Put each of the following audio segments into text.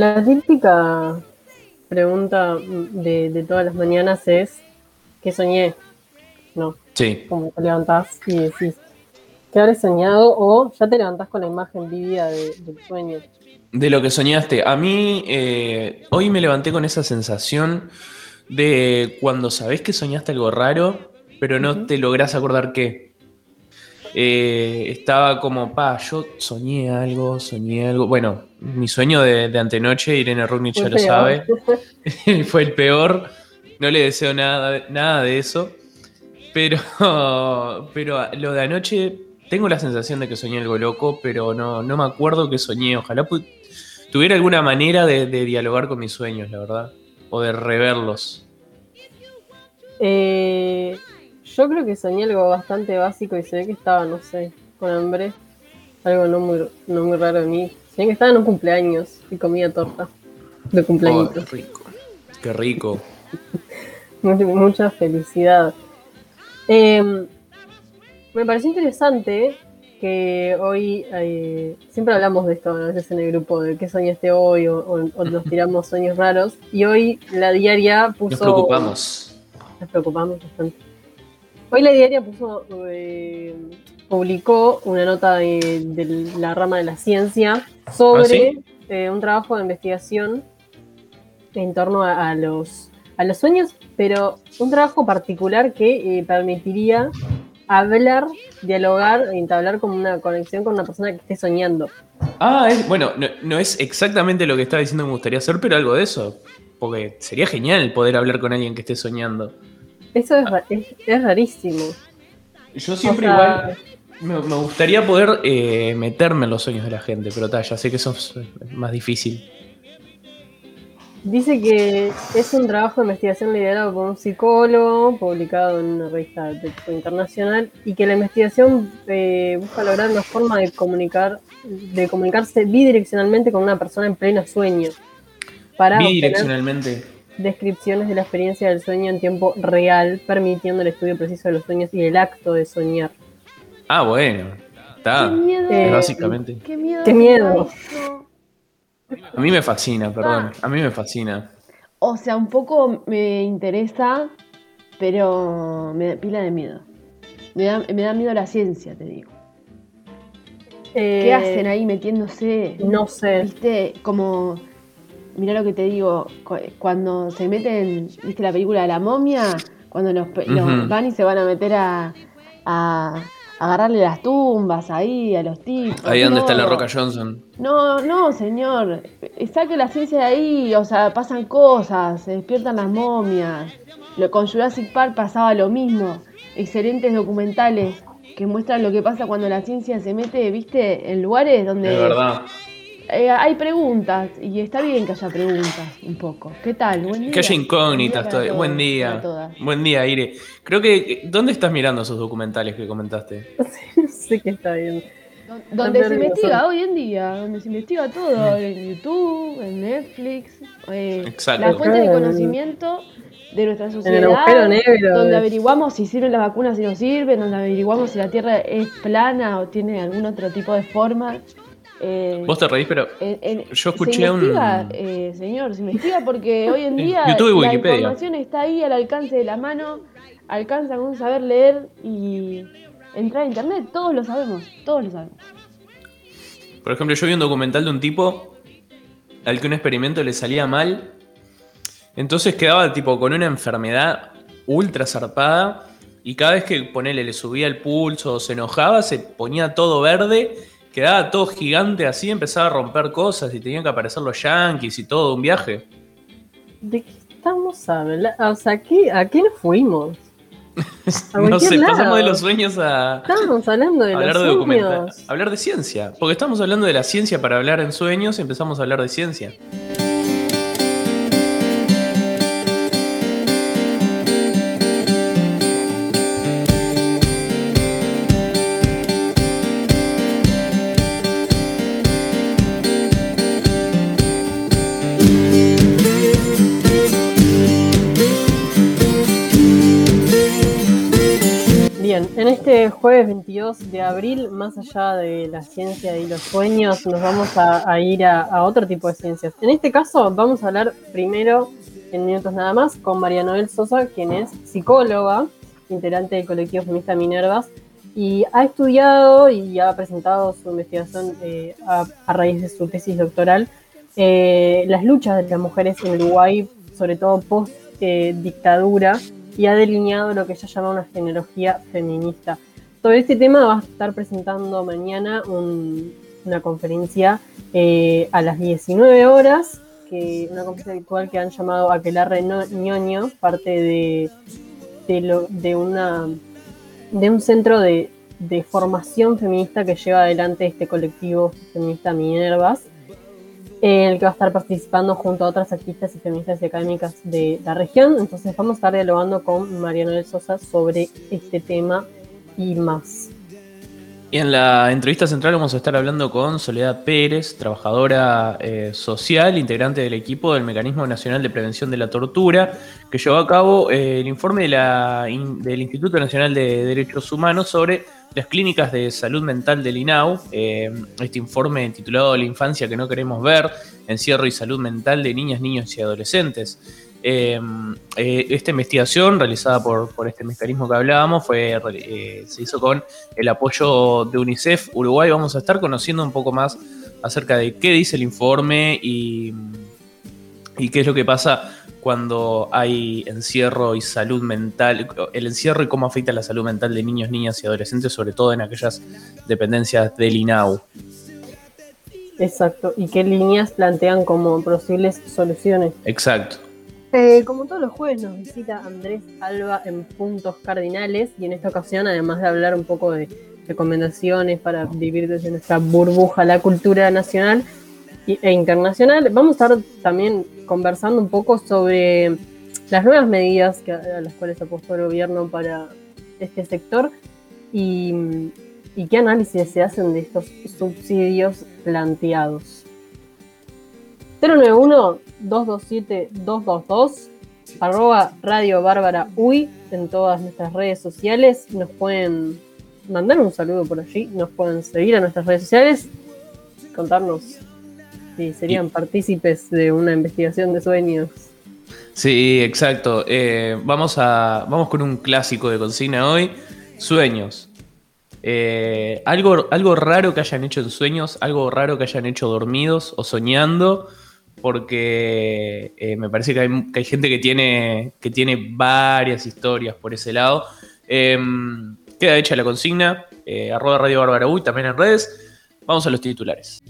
La típica pregunta de, todas las mañanas es ¿qué soñé? ¿No? Sí. Como te levantás y decís ¿qué habré soñado? O ya te levantás con la imagen vivida de, del sueño. De lo que soñaste. A mí eh, hoy me levanté con esa sensación de cuando sabés que soñaste algo raro, pero no te lográs acordar qué. Eh, estaba como, pa, yo soñé algo, soñé algo. Bueno, mi sueño de, antenoche, Irene Rugnick ya lo sabe, fue el peor. No le deseo nada, nada de eso. Pero, pero lo de anoche, tengo la sensación de que soñé algo loco, pero no, no me acuerdo que soñé. Ojalá tuviera alguna manera de, de dialogar con mis sueños, la verdad. O de reverlos. Eh, yo creo que soñé algo bastante básico y se ve que estaba, no sé, con hambre. Algo no muy, no muy raro de mí. Soñé que estaba en un cumpleaños y comía torta de cumpleaños. qué rico. Qué rico. mucha, felicidad. Em, me pareció interesante que hoy eh, siempre hablamos de esto a veces en el grupo de qué soñaste hoy o, nos tiramos sueños raros y hoy la diaria puso nos preocupamos. Nos preocupamos bastante. Hoy la diaria puso, eh, publicó una nota de, la rama de la ciencia sobre ¿Ah, eh, un trabajo de investigación en torno a, los, a los sueños, pero un trabajo particular que permitiría hablar, dialogar, entablar como una conexión con una persona que esté soñando. Ah, bueno, no, no, es exactamente lo que estaba diciendo que me gustaría hacer, pero algo de eso. Porque sería genial poder hablar con alguien que esté soñando. Eso es, rarísimo. Yo siempre igual me, gustaría poder eh, meterme en los sueños de la gente, pero ya sé que eso es más difícil. Dice que es un trabajo de investigación liderado por un psicólogo, publicado en una revista de internacional, y que la investigación eh, busca lograr una forma de comunicar, de comunicarse bidireccionalmente con una persona en pleno sueño. Para bidireccionalmente descripciones de la experiencia del sueño en tiempo real, permitiendo el estudio preciso de los sueños y el acto de soñar. Ah, bueno. Está. Qué básicamente. Qué miedo. A mí me fascina, perdón. A mí me fascina. O sea, un poco me interesa, pero me da pila de miedo. Me da, me da miedo la ciencia, te digo. ¿Qué eh, hacen ahí metiéndose? No sé. ¿Viste? Como Mira lo que te digo, cuando se meten, ¿viste la película de la momia? Cuando los, van y se van a meter a, agarrarle las tumbas ahí a los tipos. Ahí donde está la Roca Johnson. No, no, señor. Saque la ciencia de ahí, o sea, pasan cosas, se despiertan las momias. Lo, con Jurassic Park pasaba lo mismo. Excelentes documentales que muestran lo que pasa cuando la ciencia se mete, viste, en lugares donde. De verdad eh, hay preguntas y está bien que haya preguntas un poco. ¿Qué tal? Buen día. Que haya incógnitas todavía. Buen día. Buen día, Ire. Creo que. ¿Dónde estás mirando esos documentales que comentaste? no sé qué está viendo. Donde se investiga hoy en día, donde se investiga todo, en YouTube, en Netflix, eh, Exacto. la fuente de conocimiento de nuestra sociedad, donde averiguamos si sirven las vacunas y no sirven, donde averiguamos si la Tierra es plana o tiene algún otro tipo de forma. Eh, Vos te reís, pero yo escuché se investiga, un. Eh, señor, se investiga porque hoy en día la información está ahí al alcance de la mano, alcanza con saber leer y entrar a internet. Todos lo sabemos, todos lo sabemos. Por ejemplo, yo vi un documental de un tipo al que un experimento le salía mal. Entonces quedaba tipo con una enfermedad ultra zarpada. Y cada vez que ponele, le subía el pulso o se enojaba, se ponía todo verde quedaba todo gigante así, empezaba a romper cosas y tenían que aparecer los yankees y todo, un viaje. ¿De qué estamos hablando? O sea, ¿a qué nos fuimos? no sé, pasamos de los sueños a. Estamos hablando de hablar los de sueños. Hablar de ciencia. Porque estamos hablando de la ciencia para hablar en sueños y empezamos a hablar de ciencia. Jueves 22 de abril, más allá de la ciencia y los sueños, nos vamos a, ir a, otro tipo de ciencias. En este caso, vamos a hablar primero, en minutos nada más, con María Noel Sosa, quien es psicóloga, integrante del colectivo feminista Minervas, y ha estudiado y ha presentado su investigación eh, a, raíz de su tesis doctoral eh, las luchas de las mujeres en Uruguay, sobre todo post eh, y ha delineado lo que ella llama una genealogía feminista. Sobre este tema va a estar presentando mañana una conferencia a las 19 horas, que, una conferencia virtual que han llamado Aquelarre Ñoño, parte de, de, de una de un centro de, formación feminista que lleva adelante este colectivo feminista Minervas, en el que va a estar participando junto a otras activistas y feministas y académicas de la región. Entonces vamos a estar dialogando con Mariano del Sosa sobre este tema y más. Y en la entrevista central vamos a estar hablando con Soledad Pérez, trabajadora eh, social, integrante del equipo del Mecanismo Nacional de Prevención de la Tortura, que llevó a cabo eh, el informe del Instituto Nacional de Derechos Humanos sobre las clínicas de salud mental del INAU. Eh, este informe titulado La infancia que no queremos ver, encierro y salud mental de niñas, niños y adolescentes. Em, eh, esta investigación realizada por, este mecanismo que hablábamos fue, eh, se hizo con el apoyo de UNICEF Uruguay. Vamos a estar conociendo un poco más acerca de qué dice el informe y, y qué es lo que pasa cuando hay encierro y salud mental, el encierro y cómo afecta la salud mental de niños, niñas y adolescentes, sobre todo en aquellas dependencias del INAU. Exacto, y qué líneas plantean como posibles soluciones. Exacto. Eh, como todos los jueves nos visita Andrés Alba en Puntos Cardinales y en esta ocasión, además de hablar un poco de recomendaciones para vivir desde nuestra burbuja la cultura nacional e internacional, vamos a estar también conversando un poco sobre las nuevas medidas a las cuales ha puesto el gobierno para este sector y qué análisis se hacen de estos subsidios planteados. 091-227-222, arroba Radio Bárbara Uy en todas nuestras redes sociales. Nos pueden mandar un saludo por allí, nos pueden seguir a nuestras redes sociales, contarnos si serían partícipes de una investigación de sueños. Sí, exacto. Eh, vamos, a, vamos con un clásico de consigna hoy, sueños. Eh, algo, algo raro que hayan hecho en sueños, algo raro que hayan hecho dormidos o soñando porque eh, me parece que hay, gente que tiene, que tiene varias historias por ese lado. Em, queda hecha la consigna, eh, arroba Radio Bárbara Uy, también en redes. Vamos a los titulares.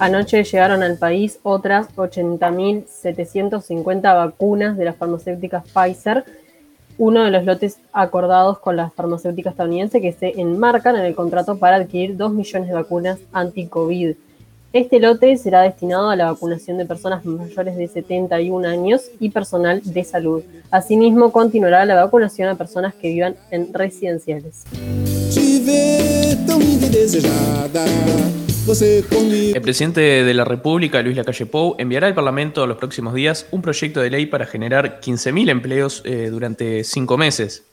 Anoche llegaron al país otras 80.750 vacunas de las farmacéuticas Pfizer uno de los lotes acordados con la farmacéutica estadounidense que se enmarcan en el contrato para adquirir 2 millones de vacunas anti-COVID. Este lote será destinado a la vacunación de personas mayores de 71 años y personal de salud. Asimismo, continuará la vacunación a personas que vivan en residenciales. El presidente de la República, Luis Lacalle Pou, enviará al Parlamento en los próximos días un proyecto de ley para generar 15.000 empleos eh, durante cinco meses.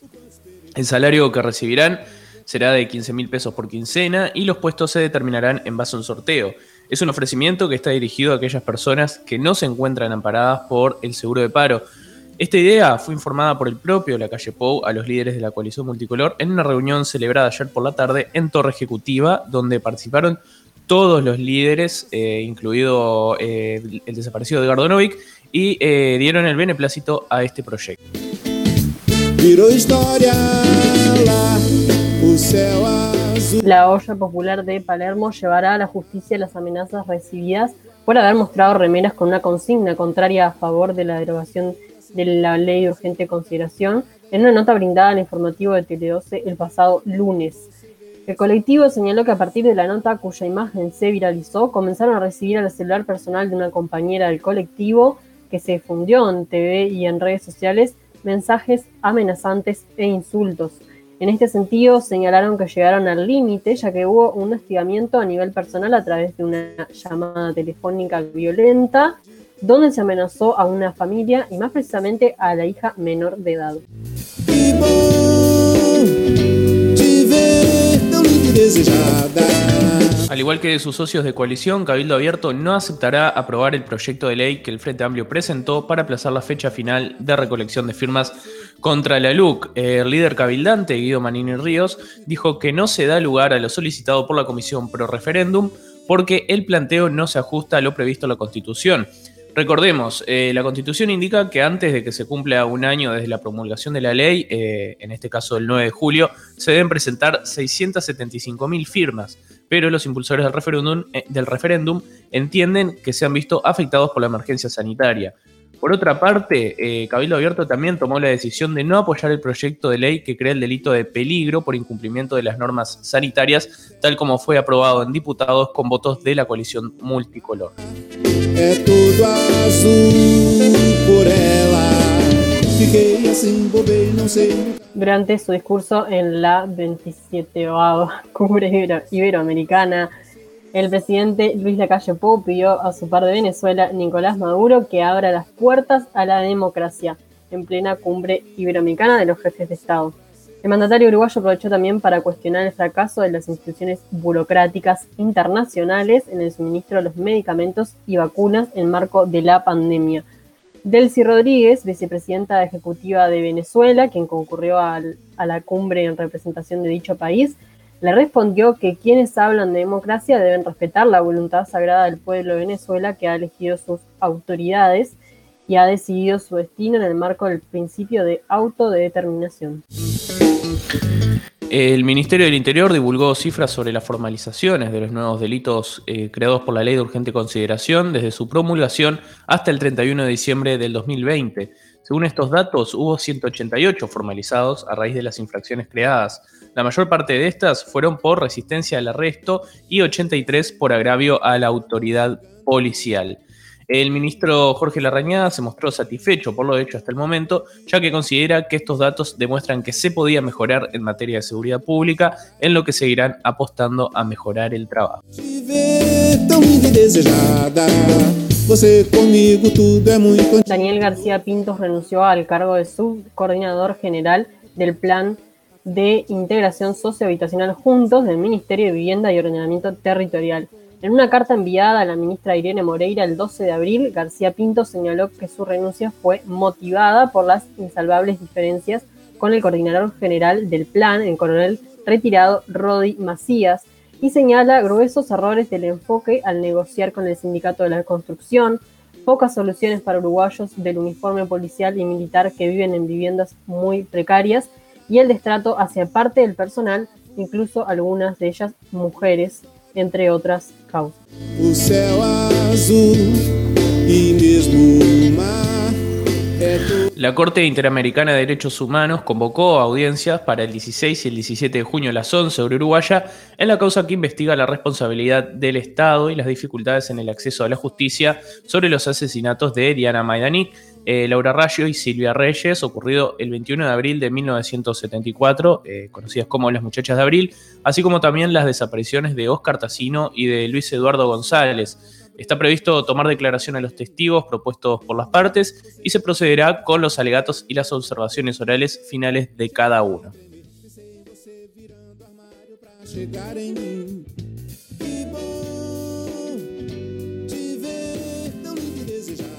El salario que recibirán será de 15.000 pesos por quincena y los puestos se determinarán en base a un sorteo. Es un ofrecimiento que está dirigido a aquellas personas que no se encuentran amparadas por el seguro de paro. Esta idea fue informada por el propio Lacalle Pou a los líderes de la coalición multicolor en una reunión celebrada ayer por la tarde en Torre Ejecutiva, donde participaron todos los líderes, eh, incluido eh, el desaparecido Edgardo Novik, y eh, dieron el beneplácito a este proyecto. La olla popular de Palermo llevará a la justicia las amenazas recibidas por haber mostrado remeras con una consigna contraria a favor de la derogación de la ley de urgente consideración en una nota brindada al informativo de Tele 12 el pasado lunes. El colectivo señaló que a partir de la nota cuya imagen se viralizó, comenzaron a recibir al celular personal de una compañera del colectivo que se difundió en TV y en redes sociales mensajes amenazantes e insultos. En este sentido, señalaron que llegaron al límite, ya que hubo un hostigamiento a nivel personal a través de una llamada telefónica violenta, donde se amenazó a una familia y más precisamente a la hija menor de edad. Al igual que sus socios de coalición, Cabildo Abierto no aceptará aprobar el proyecto de ley que el Frente Amplio presentó para aplazar la fecha final de recolección de firmas contra la LUC. El líder cabildante, Guido Manini Ríos, dijo que no se da lugar a lo solicitado por la Comisión Pro Referéndum porque el planteo no se ajusta a lo previsto en la Constitución. Recordemos, eh, la Constitución indica que antes de que se cumpla un año desde la promulgación de la ley, eh, en este caso el 9 de julio, se deben presentar 675.000 firmas, pero los impulsores del referéndum, eh, del referéndum entienden que se han visto afectados por la emergencia sanitaria. Por otra parte, Cabildo Abierto también tomó la decisión de no apoyar el proyecto de ley que crea el delito de peligro por incumplimiento de las normas sanitarias, tal como fue aprobado en diputados con votos de la coalición multicolor. Durante su discurso en la 27 Cumbre Iberoamericana, el presidente Luis Lacalle Pou pidió a su par de Venezuela, Nicolás Maduro, que abra las puertas a la democracia en plena Cumbre Iberoamericana de los Jefes de Estado. El mandatario uruguayo aprovechó también para cuestionar el fracaso de las instituciones burocráticas internacionales en el suministro de los medicamentos y vacunas en marco de la pandemia. Delcy Rodríguez, vicepresidenta ejecutiva de Venezuela, quien concurrió a la cumbre en representación de dicho país, le respondió que quienes hablan de democracia deben respetar la voluntad sagrada del pueblo de Venezuela que ha elegido sus autoridades y ha decidido su destino en el marco del principio de autodeterminación. El Ministerio del Interior divulgó cifras sobre las formalizaciones de los nuevos delitos eh, creados por la Ley de Urgente Consideración desde su promulgación hasta el 31 de diciembre del 2020. Según estos datos, hubo 188 formalizados a raíz de las infracciones creadas. La mayor parte de estas fueron por resistencia al arresto y 83 por agravio a la autoridad policial. El ministro Jorge Larrañada se mostró satisfecho por lo hecho hasta el momento, ya que considera que estos datos demuestran que se podía mejorar en materia de seguridad pública, en lo que seguirán apostando a mejorar el trabajo. Daniel García Pintos renunció al cargo de subcoordinador general del Plan de Integración Sociohabitacional Juntos del Ministerio de Vivienda y Ordenamiento Territorial. En una carta enviada a la ministra Irene Moreira el 12 de abril, García Pinto señaló que su renuncia fue motivada por las insalvables diferencias con el coordinador general del plan, el coronel retirado Rodi Macías, y señala gruesos errores del enfoque al negociar con el sindicato de la construcción, pocas soluciones para uruguayos del uniforme policial y militar que viven en viviendas muy precarias y el destrato hacia parte del personal, incluso algunas de ellas mujeres, entre otras causas. La Corte Interamericana de Derechos Humanos convocó audiencias para el 16 y el 17 de junio a las 11 sobre Uruguaya en la causa que investiga la responsabilidad del Estado y las dificultades en el acceso a la justicia sobre los asesinatos de Diana Maidanic, eh, Laura Rayo y Silvia Reyes, ocurrido el 21 de abril de 1974, eh, conocidas como las muchachas de abril, así como también las desapariciones de Oscar Tassino y de Luis Eduardo González. Está previsto tomar declaración a los testigos propuestos por las partes y se procederá con los alegatos y las observaciones orales finales de cada uno.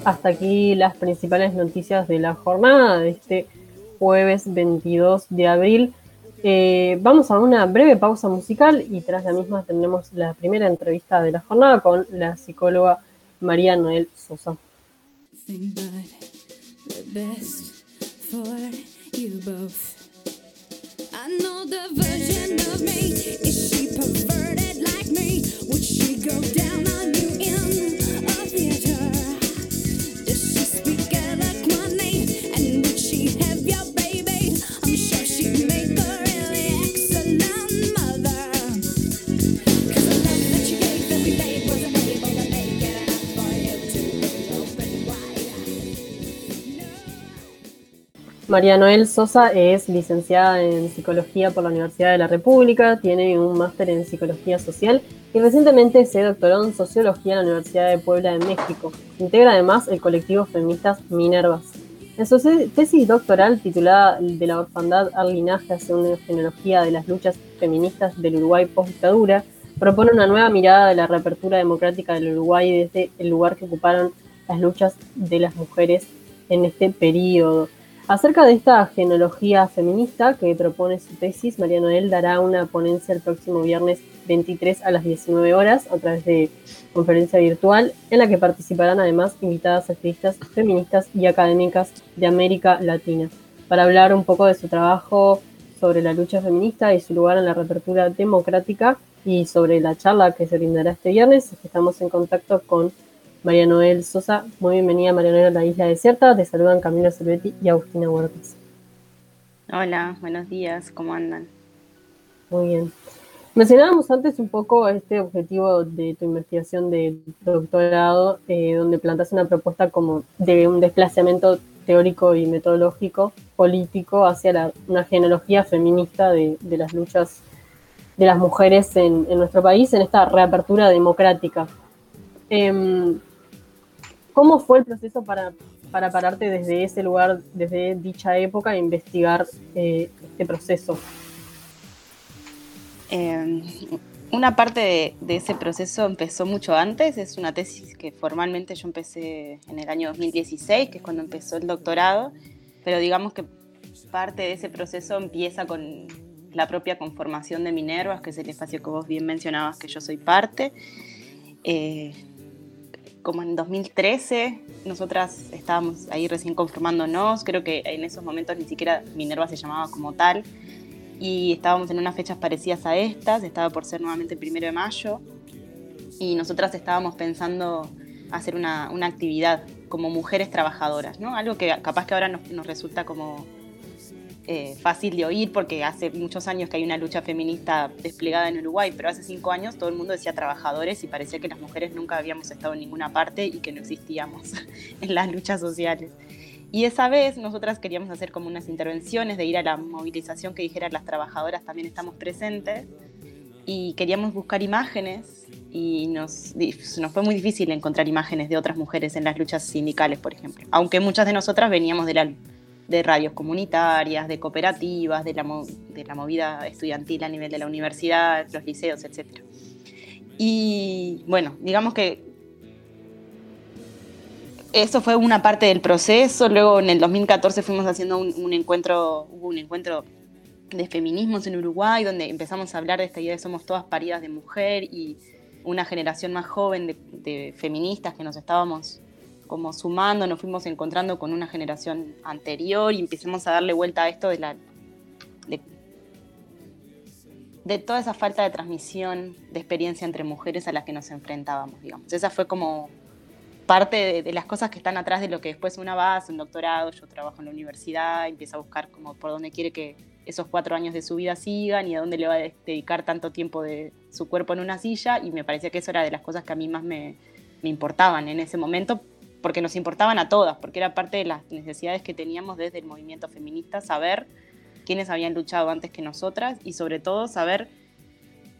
Hasta aquí las principales noticias de la jornada de este jueves 22 de abril. Eh, vamos a una breve pausa musical y tras la misma tendremos la primera entrevista de la jornada con la psicóloga María Noel Sosa. Go down on you? María Noel Sosa es licenciada en Psicología por la Universidad de la República, tiene un máster en Psicología Social y recientemente se doctoró en Sociología en la Universidad de Puebla de México. Integra además el colectivo feministas Minervas. En su tesis doctoral titulada De la orfandad al linaje hacia una genealogía de las luchas feministas del Uruguay post-dictadura, propone una nueva mirada de la reapertura democrática del Uruguay desde el lugar que ocuparon las luchas de las mujeres en este periodo. Acerca de esta genealogía feminista que propone su tesis, María Noel dará una ponencia el próximo viernes 23 a las 19 horas a través de conferencia virtual, en la que participarán además invitadas activistas feministas y académicas de América Latina, para hablar un poco de su trabajo sobre la lucha feminista y su lugar en la reapertura democrática y sobre la charla que se brindará este viernes. Estamos en contacto con María Noel Sosa. Muy bienvenida, María Noel, a la Isla Desierta. Te saludan Camila Cervetti y Agustina Huertas. Hola, buenos días, ¿cómo andan? Muy bien. Mencionábamos antes un poco este objetivo de tu investigación de doctorado, eh, donde plantas una propuesta como de un desplazamiento teórico y metodológico político hacia una genealogía feminista de, las luchas de las mujeres en, nuestro país, en esta reapertura democrática. Em, ¿Cómo fue el proceso para, para pararte desde ese lugar, desde dicha época, e investigar eh, este proceso? Em, una parte de, ese proceso empezó mucho antes, es una tesis que formalmente yo empecé en el año 2016, que es cuando empezó el doctorado, pero digamos que parte de ese proceso empieza con la propia conformación de Minervas, que es el espacio que vos bien mencionabas que yo soy parte. Eh, como en 2013, nosotras estábamos ahí recién conformándonos, creo que en esos momentos ni siquiera Minerva se llamaba como tal, y estábamos en unas fechas parecidas a estas, estaba por ser nuevamente el primero de mayo, y nosotras estábamos pensando hacer una, una actividad como mujeres trabajadoras, ¿no? Algo que capaz que ahora nos, nos resulta como eh, fácil de oír porque hace muchos años que hay una lucha feminista desplegada en Uruguay, pero hace cinco años todo el mundo decía trabajadores y parecía que las mujeres nunca habíamos estado en ninguna parte y que no existíamos en las luchas sociales. Y esa vez nosotras queríamos hacer como unas intervenciones de ir a la movilización que dijera las trabajadoras también estamos presentes y queríamos buscar imágenes y nos, nos fue muy difícil encontrar imágenes de otras mujeres en las luchas sindicales, por ejemplo, aunque muchas de nosotras veníamos de la de radios comunitarias, de cooperativas, de la, de la movida estudiantil a nivel de la universidad, los liceos, etc. Y bueno, digamos que eso fue una parte del proceso. Luego en el 2014 fuimos haciendo un, encuentro, hubo un encuentro de feminismos en Uruguay, donde empezamos a hablar de esta idea de somos todas paridas de mujer y una generación más joven de, de feministas que nos estábamos como sumando, nos fuimos encontrando con una generación anterior y empezamos a darle vuelta a esto de la de, toda esa falta de transmisión de experiencia entre mujeres a las que nos enfrentábamos, digamos. Esa fue como parte de, las cosas que están atrás de lo que después una base, un doctorado, yo trabajo en la universidad, empieza a buscar como por dónde quiere que esos cuatro años de su vida sigan y a dónde le va a dedicar tanto tiempo de su cuerpo en una silla y me parecía que eso era de las cosas que a mí más me, me importaban en ese momento porque nos importaban a todas, porque era parte de las necesidades que teníamos desde el movimiento feminista, saber quiénes habían luchado antes que nosotras y sobre todo saber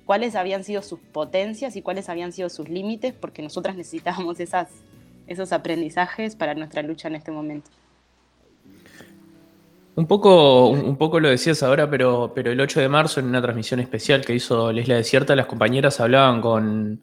cuáles habían sido sus potencias y cuáles habían sido sus límites, porque nosotras necesitábamos esas, esos aprendizajes para nuestra lucha en este momento. Un poco, un poco lo decías ahora, pero, pero el 8 de marzo, en una transmisión especial que hizo Lesla Desierta, las compañeras hablaban con,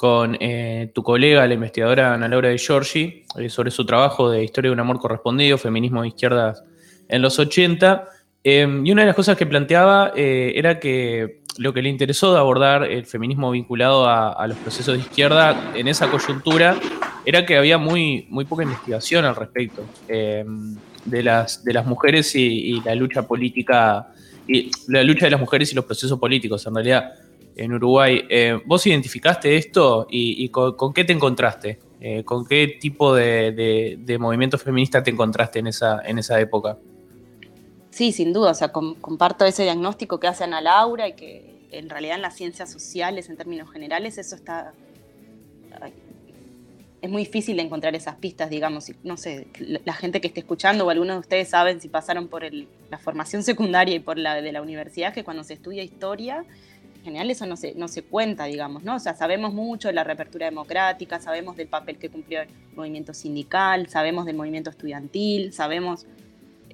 con eh, tu colega, la investigadora Ana Laura de Giorgi, eh, sobre su trabajo de Historia de un amor correspondido, feminismo de izquierdas en los 80. Em, y una de las cosas que planteaba eh, era que lo que le interesó de abordar el feminismo vinculado a, los procesos de izquierda en esa coyuntura era que había muy, muy poca investigación al respecto em, de, las, de las mujeres y, y la lucha política, y la lucha de las mujeres y los procesos políticos. En realidad, en Uruguay. Eh, ¿Vos identificaste esto y, con, qué te encontraste? Eh, ¿Con qué tipo de, movimiento feminista te encontraste en esa, en esa época? Sí, sin duda, o sea, comparto ese diagnóstico que hace Ana Laura y que en realidad en las ciencias sociales, en términos generales, eso está es muy difícil encontrar esas pistas, digamos, no sé, la gente que esté escuchando o algunos de ustedes saben si pasaron por la formación secundaria y por la de la universidad, que cuando se estudia historia, general eso no se, no se cuenta, digamos, ¿no? O sea, sabemos mucho de la reapertura democrática, sabemos del papel que cumplió el movimiento sindical, sabemos del movimiento estudiantil, sabemos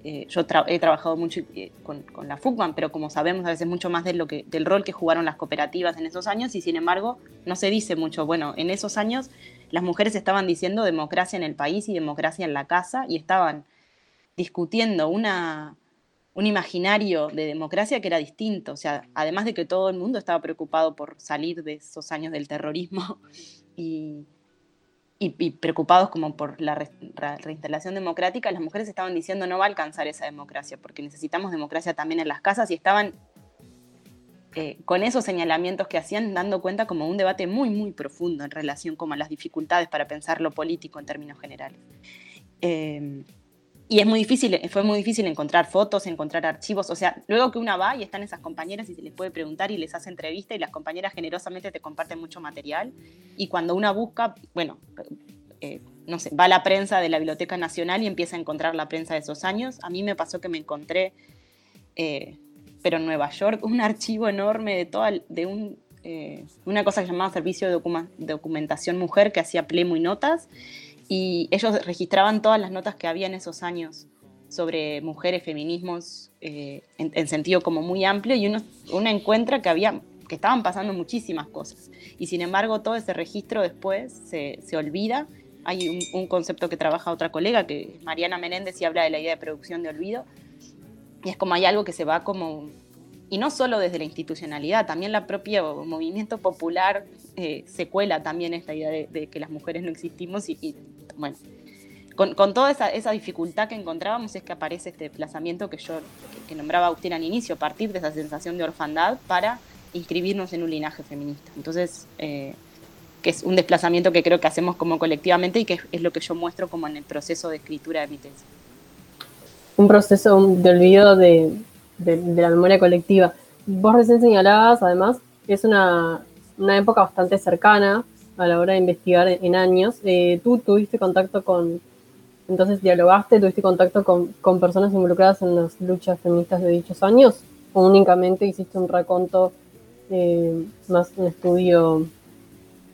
eh, yo he trabajado mucho eh, con, la FUCMAN, pero como sabemos a veces mucho más de lo que, del rol que jugaron las cooperativas en esos años y sin embargo no se dice mucho. Bueno, en esos años las mujeres estaban diciendo democracia en el país y democracia en la casa y estaban discutiendo una, un imaginario de democracia que era distinto. O sea, además de que todo el mundo estaba preocupado por salir de esos años del terrorismo y, preocupados como por la reinstalación democrática, las mujeres estaban diciendo no va a alcanzar esa democracia, porque necesitamos democracia también en las casas y estaban eh, con esos señalamientos que hacían dando cuenta como un debate muy, muy profundo en relación como a las dificultades para pensar lo político en términos generales. Eh, y es muy difícil, fue muy difícil encontrar fotos, encontrar archivos. O sea, luego que una va y están esas compañeras y se les puede preguntar y les hace entrevista y las compañeras generosamente te comparten mucho material. Y cuando una busca, bueno, eh, no sé, va a la prensa de la Biblioteca Nacional y empieza a encontrar la prensa de esos años. A mí me pasó que me encontré, eh, pero en Nueva York, un archivo enorme de toda, de un, eh, una cosa que llamaba Servicio de Documentación Mujer que hacía plemo y notas y ellos registraban todas las notas que había en esos años sobre mujeres, feminismos, eh, en, sentido como muy amplio, y uno, encuentra que, había, que estaban pasando muchísimas cosas. Y sin embargo, todo ese registro después se, olvida. Hay un, concepto que trabaja otra colega, que es Mariana Menéndez, y habla de la idea de producción de olvido. Y es como hay algo que se va como y no solo desde la institucionalidad, también la propia movimiento popular eh, se cuela también esta idea de, que las mujeres no existimos y, bueno, con, toda esa, dificultad que encontrábamos es que aparece este desplazamiento que yo que, nombraba Agustín al inicio, partir de esa sensación de orfandad para inscribirnos en un linaje feminista. Entonces, eh, que es un desplazamiento que creo que hacemos como colectivamente y que es, lo que yo muestro como en el proceso de escritura de mi tesis. Un proceso de olvido de, de, la memoria colectiva. Vos recién señalabas, además, que es una, época bastante cercana a la hora de investigar en, años. Eh, tú tuviste contacto con, entonces dialogaste, tuviste contacto con, personas involucradas en las luchas feministas de dichos años, o únicamente hiciste un raconto, eh, más un estudio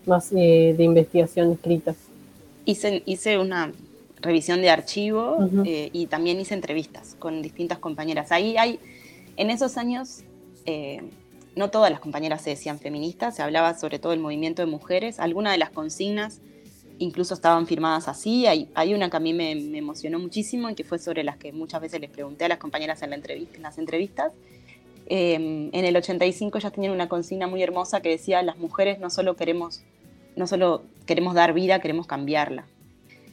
más eh, de investigación escrita. Hice, hice una revisión de archivo y también hice entrevistas con distintas compañeras. Ahí hay en esos años, eh, no todas las compañeras se decían feministas, se hablaba sobre todo del movimiento de mujeres. Algunas de las consignas incluso estaban firmadas así. Hay, hay una que a mí me, emocionó muchísimo y que fue sobre las que muchas veces les pregunté a las compañeras en, la entrevista, en las entrevistas. Em, en el 85 ya tenían una consigna muy hermosa que decía, las mujeres no solo queremos, no solo queremos dar vida, queremos cambiarla.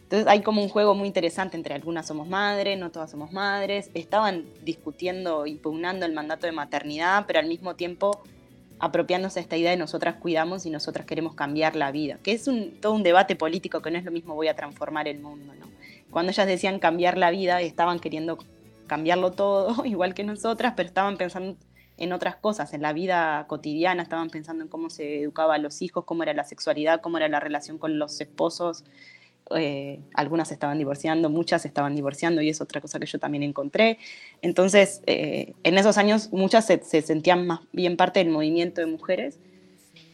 Entonces hay como un juego muy interesante entre algunas somos madres, no todas somos madres. Estaban discutiendo, impugnando el mandato de maternidad, pero al mismo tiempo apropiándose esta idea de nosotras cuidamos y nosotras queremos cambiar la vida, que es un, todo un debate político que no es lo mismo voy a transformar el mundo. ¿no? Cuando ellas decían cambiar la vida, estaban queriendo cambiarlo todo, igual que nosotras, pero estaban pensando en otras cosas, en la vida cotidiana, estaban pensando en cómo se educaba a los hijos, cómo era la sexualidad, cómo era la relación con los esposos, eh, algunas estaban divorciando, muchas estaban divorciando y es otra cosa que yo también encontré. Entonces, eh, en esos años muchas se, sentían más bien parte del movimiento de mujeres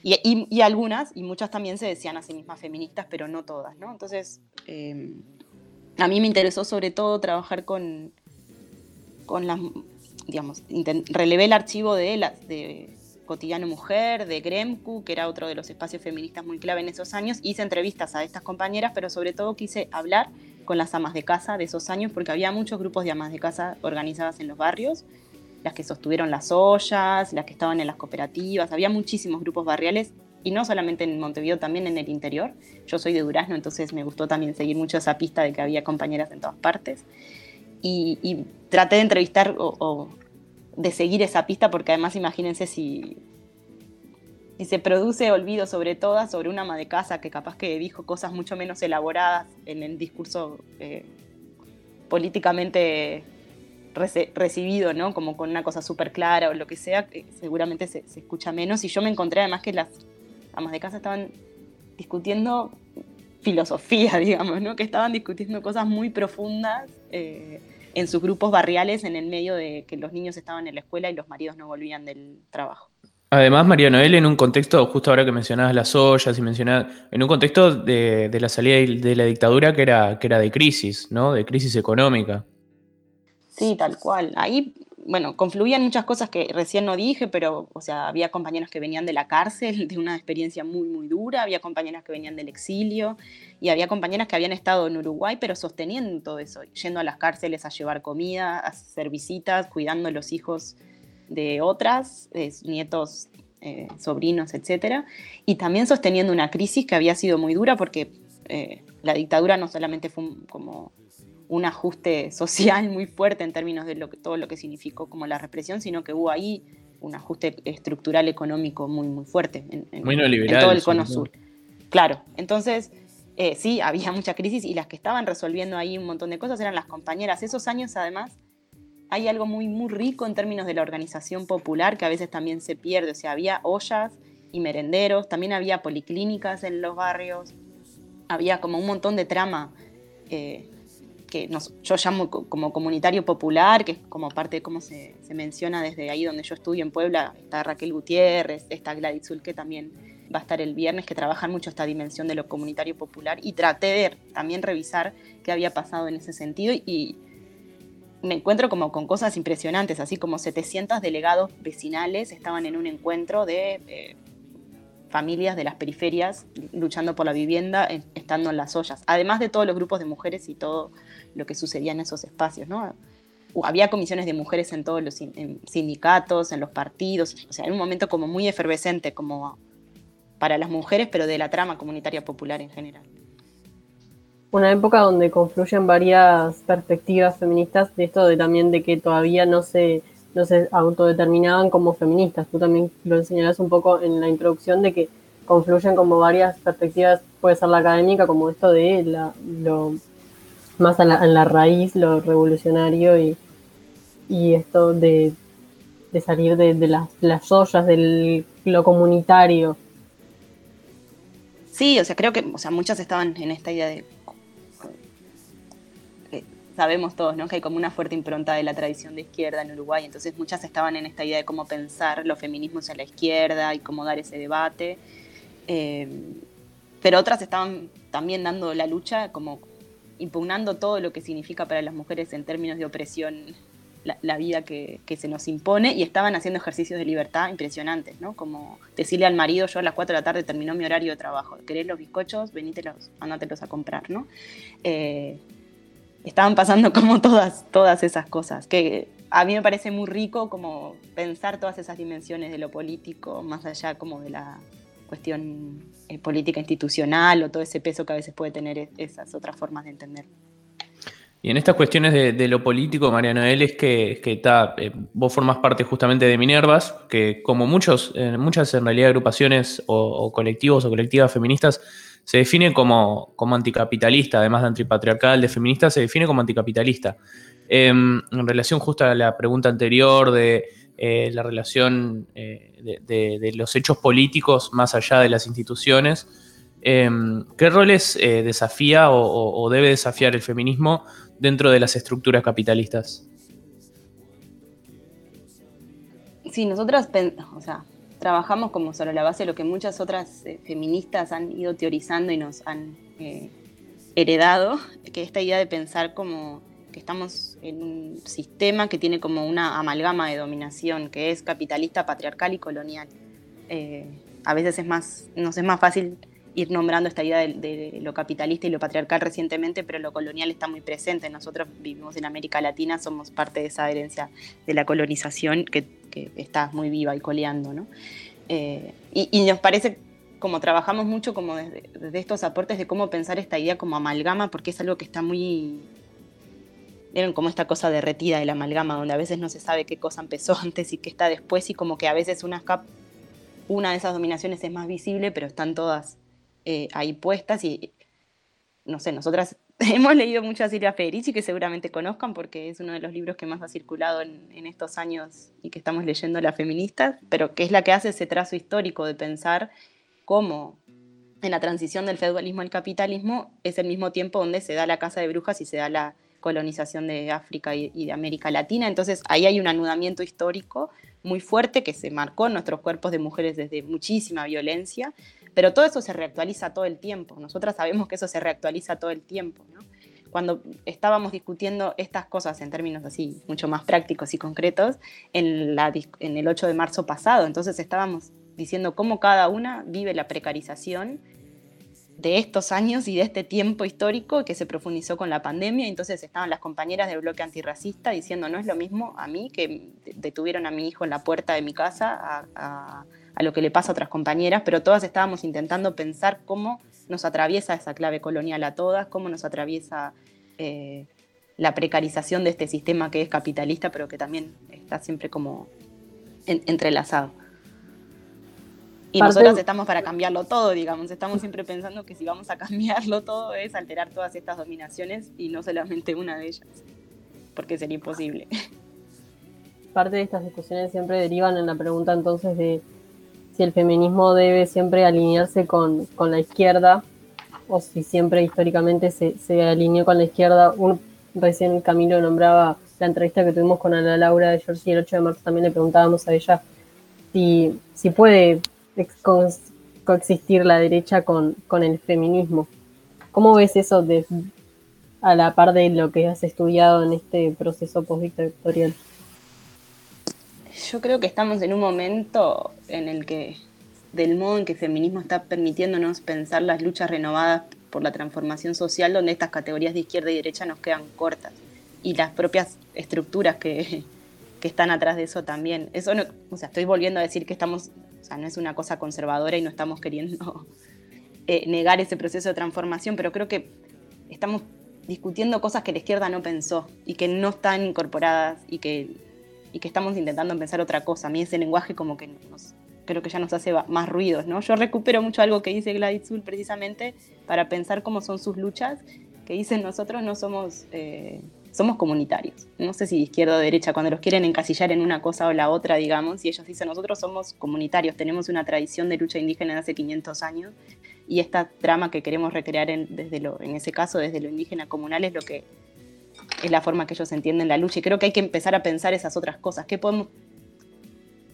y, algunas, y muchas también se decían a sí mismas feministas, pero no todas, ¿no? Entonces, em, a mí me interesó sobre todo trabajar con, con las, digamos, relevé el archivo de, las, de Cotidiano Mujer, de Gremcu, que era otro de los espacios feministas muy clave en esos años. Hice entrevistas a estas compañeras, pero sobre todo quise hablar con las amas de casa de esos años, porque había muchos grupos de amas de casa organizadas en los barrios, las que sostuvieron las ollas, las que estaban en las cooperativas, había muchísimos grupos barriales, y no solamente en Montevideo, también en el interior. Yo soy de Durazno, entonces me gustó también seguir mucho esa pista de que había compañeras en todas partes. Y, traté de entrevistar o de seguir esa pista, porque además imagínense si, si se produce olvido sobre todas, sobre una ama de casa que capaz que dijo cosas mucho menos elaboradas en el discurso eh, políticamente recibido, ¿no? Como con una cosa súper clara o lo que sea, que seguramente se, escucha menos. Y yo me encontré además que las amas de casa estaban discutiendo filosofía, digamos, ¿no? que estaban discutiendo cosas muy profundas eh, en sus grupos barriales en el medio de que los niños estaban en la escuela y los maridos no volvían del trabajo. Además, María Noel, en un contexto, justo ahora que mencionabas las ollas y mencionabas, en un contexto de, la salida de la dictadura que era, que era de crisis, ¿no? De crisis económica. Sí, tal cual. Ahí bueno, confluían muchas cosas que recién no dije, pero, o sea, había compañeros que venían de la cárcel, de una experiencia muy, muy dura, había compañeras que venían del exilio, y había compañeras que habían estado en Uruguay, pero sosteniendo todo eso, yendo a las cárceles a llevar comida, a hacer visitas, cuidando a los hijos de otras, nietos, eh, sobrinos, etc. Y también sosteniendo una crisis que había sido muy dura porque eh, la dictadura no solamente fue como un ajuste social muy fuerte en términos de lo que, todo lo que significó como la represión, sino que hubo ahí un ajuste estructural económico muy, muy fuerte en, todo el cono sur. Claro, entonces eh, sí, había mucha crisis y las que estaban resolviendo ahí un montón de cosas eran las compañeras. Esos años además hay algo muy, muy rico en términos de la organización popular que a veces también se pierde. O sea, había ollas y merenderos, también había policlínicas en los barrios, había como un montón de trama eh, que yo llamo como comunitario popular, que es como parte de cómo se, menciona desde ahí donde yo estudio en Puebla, está Raquel Gutiérrez, está Gladys Zul, que también va a estar el viernes, que trabajan mucho esta dimensión de lo comunitario popular, y traté de también revisar qué había pasado en ese sentido, y me encuentro como con cosas impresionantes, así como 700 delegados vecinales estaban en un encuentro de... Eh, familias de las periferias luchando por la vivienda, estando en las ollas, además de todos los grupos de mujeres y todo lo que sucedía en esos espacios, ¿no? Había comisiones de mujeres en todos los sindicatos, en los partidos, o sea, en un momento como muy efervescente como para las mujeres, pero de la trama comunitaria popular en general. Una época donde confluyen varias perspectivas feministas de esto de también de que todavía no se no se autodeterminaban como feministas. Tú también lo enseñarás un poco en la introducción de que confluyen como varias perspectivas, puede ser la académica, como esto de la, lo más en la, raíz, lo revolucionario y, esto de, salir de, las, las ollas, de lo comunitario. Sí, o sea, creo que o sea, muchas estaban en esta idea de sabemos todos, ¿no? Que hay como una fuerte impronta de la tradición de izquierda en Uruguay, entonces muchas estaban en esta idea de cómo pensar los feminismos a la izquierda y cómo dar ese debate, eh, pero otras estaban también dando la lucha, como impugnando todo lo que significa para las mujeres en términos de opresión la, vida que, se nos impone y estaban haciendo ejercicios de libertad impresionantes, ¿no? Como decirle al marido, yo a las 4 de la tarde terminó mi horario de trabajo, ¿querés los bizcochos? Venítelos, andatelos a comprar, ¿no? Eh, estaban pasando como todas, todas esas cosas, que a mí me parece muy rico como pensar todas esas dimensiones de lo político, más allá como de la cuestión eh, política institucional o todo ese peso que a veces puede tener esas otras formas de entender. Y en estas cuestiones de, lo político, María Noel, es que, que eh, vos formas parte justamente de Minervas, que como muchos, eh, muchas en realidad agrupaciones o colectivos o colectivas feministas, se define como, como anticapitalista, además de antipatriarcal, de feminista, se define como anticapitalista. Em, en relación justo a la pregunta anterior de eh, la relación eh, de, los hechos políticos más allá de las instituciones, em, ¿qué roles eh, desafía o, debe desafiar el feminismo dentro de las estructuras capitalistas? Sí, nosotras, o sea, trabajamos como sobre la base de lo que muchas otras eh, feministas han ido teorizando y nos han eh, heredado, que esta idea de pensar como que estamos en un sistema que tiene como una amalgama de dominación, que es capitalista, patriarcal y colonial. Eh, a veces es más, nos es más fácil ir nombrando esta idea de, lo capitalista y lo patriarcal recientemente, pero lo colonial está muy presente. Nosotros vivimos en América Latina, somos parte de esa herencia de la colonización que, está muy viva y coleando. ¿no? Eh, y, nos parece, como trabajamos mucho como desde, estos aportes de cómo pensar esta idea como amalgama, porque es algo que está muy... Vieron como esta cosa derretida de la amalgama, donde a veces no se sabe qué cosa empezó antes y qué está después, y como que a veces una de esas dominaciones es más visible, pero están todas eh, ahí puestas y, no sé, nosotras hemos leído mucho a Silvia Federici, que seguramente conozcan porque es uno de los libros que más ha circulado en, estos años y que estamos leyendo las feministas, pero que es la que hace ese trazo histórico de pensar cómo en la transición del feudalismo al capitalismo es el mismo tiempo donde se da la caza de brujas y se da la colonización de África y, de América Latina. Entonces ahí hay un anudamiento histórico muy fuerte que se marcó en nuestros cuerpos de mujeres desde muchísima violencia, pero todo eso se reactualiza todo el tiempo. Nosotras sabemos que eso se reactualiza todo el tiempo. Cuando estábamos discutiendo estas cosas en términos así mucho más prácticos y concretos en, la, en el 8 de marzo pasado, entonces estábamos diciendo cómo cada una vive la precarización de estos años y de este tiempo histórico que se profundizó con la pandemia. Entonces estaban las compañeras del bloque antirracista diciendo no es lo mismo a mí que detuvieron a mi hijo en la puerta de mi casa a, lo que le pasa a otras compañeras, pero todas estábamos intentando pensar cómo nos atraviesa esa clave colonial a todas, cómo nos atraviesa eh, la precarización de este sistema que es capitalista, pero que también está siempre como entrelazado. Y nosotros estamos para cambiarlo todo, digamos. Estamos siempre pensando que si vamos a cambiarlo todo es alterar todas estas dominaciones y no solamente una de ellas, porque sería imposible. Parte de estas discusiones siempre derivan en la pregunta entonces de si el feminismo debe siempre alinearse con, la izquierda o si siempre históricamente se, se alineó con la izquierda. Un, recién Camilo nombraba la entrevista que tuvimos con Ana Laura de Georgie el 8 de marzo, también le preguntábamos a ella si, si puede coexistir la derecha con, el feminismo. ¿Cómo ves eso de, a la par de lo que has estudiado en este proceso postdictatorial? Yo creo que estamos en un momento en el que, del modo en que el feminismo está permitiéndonos pensar las luchas renovadas por la transformación social, donde estas categorías de izquierda y derecha nos quedan cortas. Y las propias estructuras que, que están atrás de eso también. Eso no, o sea, estoy volviendo a decir que estamos o sea, no es una cosa conservadora y no estamos queriendo eh, negar ese proceso de transformación, pero creo que estamos discutiendo cosas que la izquierda no pensó y que no están incorporadas y que, y que estamos intentando pensar otra cosa. A mí ese lenguaje como que creo que ya nos hace más ruidos, ¿no? Yo recupero mucho algo que dice Gladys Zul precisamente para pensar cómo son sus luchas, que dicen nosotros no somos... Eh, somos comunitarios. No sé si de izquierda o derecha, cuando los quieren encasillar en una cosa o la otra, digamos, y ellos dicen, nosotros somos comunitarios, tenemos una tradición de lucha indígena de hace 500 años, y esta trama que queremos recrear en, desde lo, en ese caso desde lo indígena comunal es lo que es la forma que ellos entienden la lucha, y creo que hay que empezar a pensar esas otras cosas, ¿qué podemos...?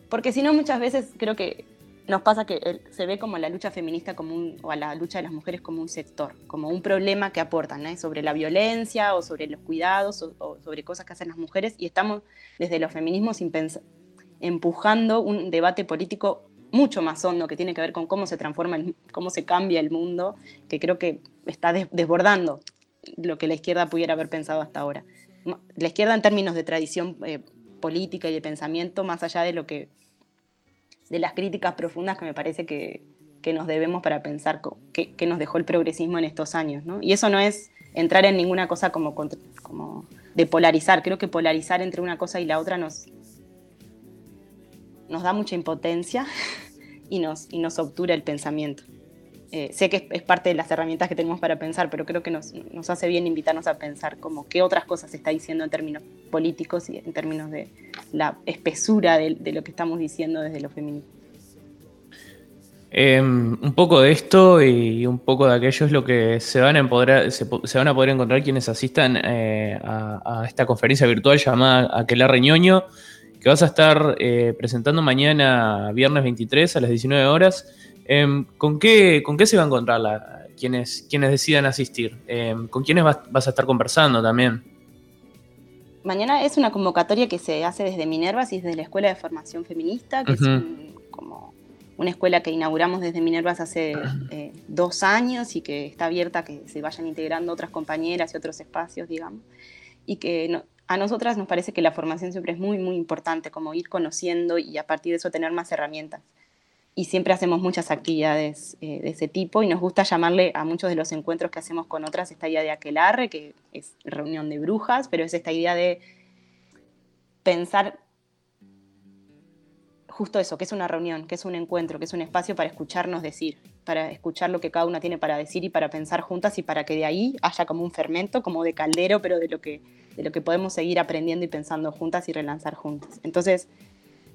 Porque si no, muchas veces creo que nos pasa que se ve como la lucha feminista como o a la lucha de las mujeres como un sector, como un problema que aportan sobre la violencia o sobre los cuidados o, sobre cosas que hacen las mujeres y estamos desde los feminismos empujando un debate político mucho más hondo que tiene que ver con cómo se transforma, cómo se cambia el mundo, que creo que está desbordando lo que la izquierda pudiera haber pensado hasta ahora. La izquierda en términos de tradición eh, política y de pensamiento, más allá de lo que de las críticas profundas que me parece que, nos debemos para pensar qué, nos dejó el progresismo en estos años. ¿no? Y eso no es entrar en ninguna cosa como, como de polarizar. Creo que polarizar entre una cosa y la otra nos, nos da mucha impotencia y nos, y nos obtura el pensamiento. Eh, sé que es, parte de las herramientas que tenemos para pensar, pero creo que nos, hace bien invitarnos a pensar como qué otras cosas se está diciendo en términos políticos y en términos de la espesura de, lo que estamos diciendo desde lo femenino. Em, un poco de esto y un poco de aquello es lo que se van a poder, se, van a poder encontrar quienes asistan eh, a, esta conferencia virtual llamada Aquelarre Ñoño, que vas a estar eh, presentando mañana, viernes 23 a las 19 horas Em, ¿con, qué, ¿Con qué se va a encontrar la, quienes, quienes decidan asistir? Em, ¿Con quiénes vas, a estar conversando también? Mañana es una convocatoria que se hace desde Minervas y desde la Escuela de Formación Feminista, que es como una escuela que inauguramos desde Minervas hace eh, dos años y que está abierta a que se vayan integrando otras compañeras y otros espacios, digamos. Y que a nosotras nos parece que la formación siempre es muy, muy importante, como ir conociendo y a partir de eso tener más herramientas y siempre hacemos muchas actividades eh, de ese tipo y nos gusta llamarle a muchos de los encuentros que hacemos con otras esta idea de aquelarre, que es reunión de brujas, pero es esta idea de pensar justo eso, que es una reunión, que es un encuentro, que es un espacio para escucharnos decir, para escuchar lo que cada una tiene para decir y para pensar juntas y para que de ahí haya como un fermento, como de caldero, pero de lo que, de lo que podemos seguir aprendiendo y pensando juntas y relanzar juntas. Entonces,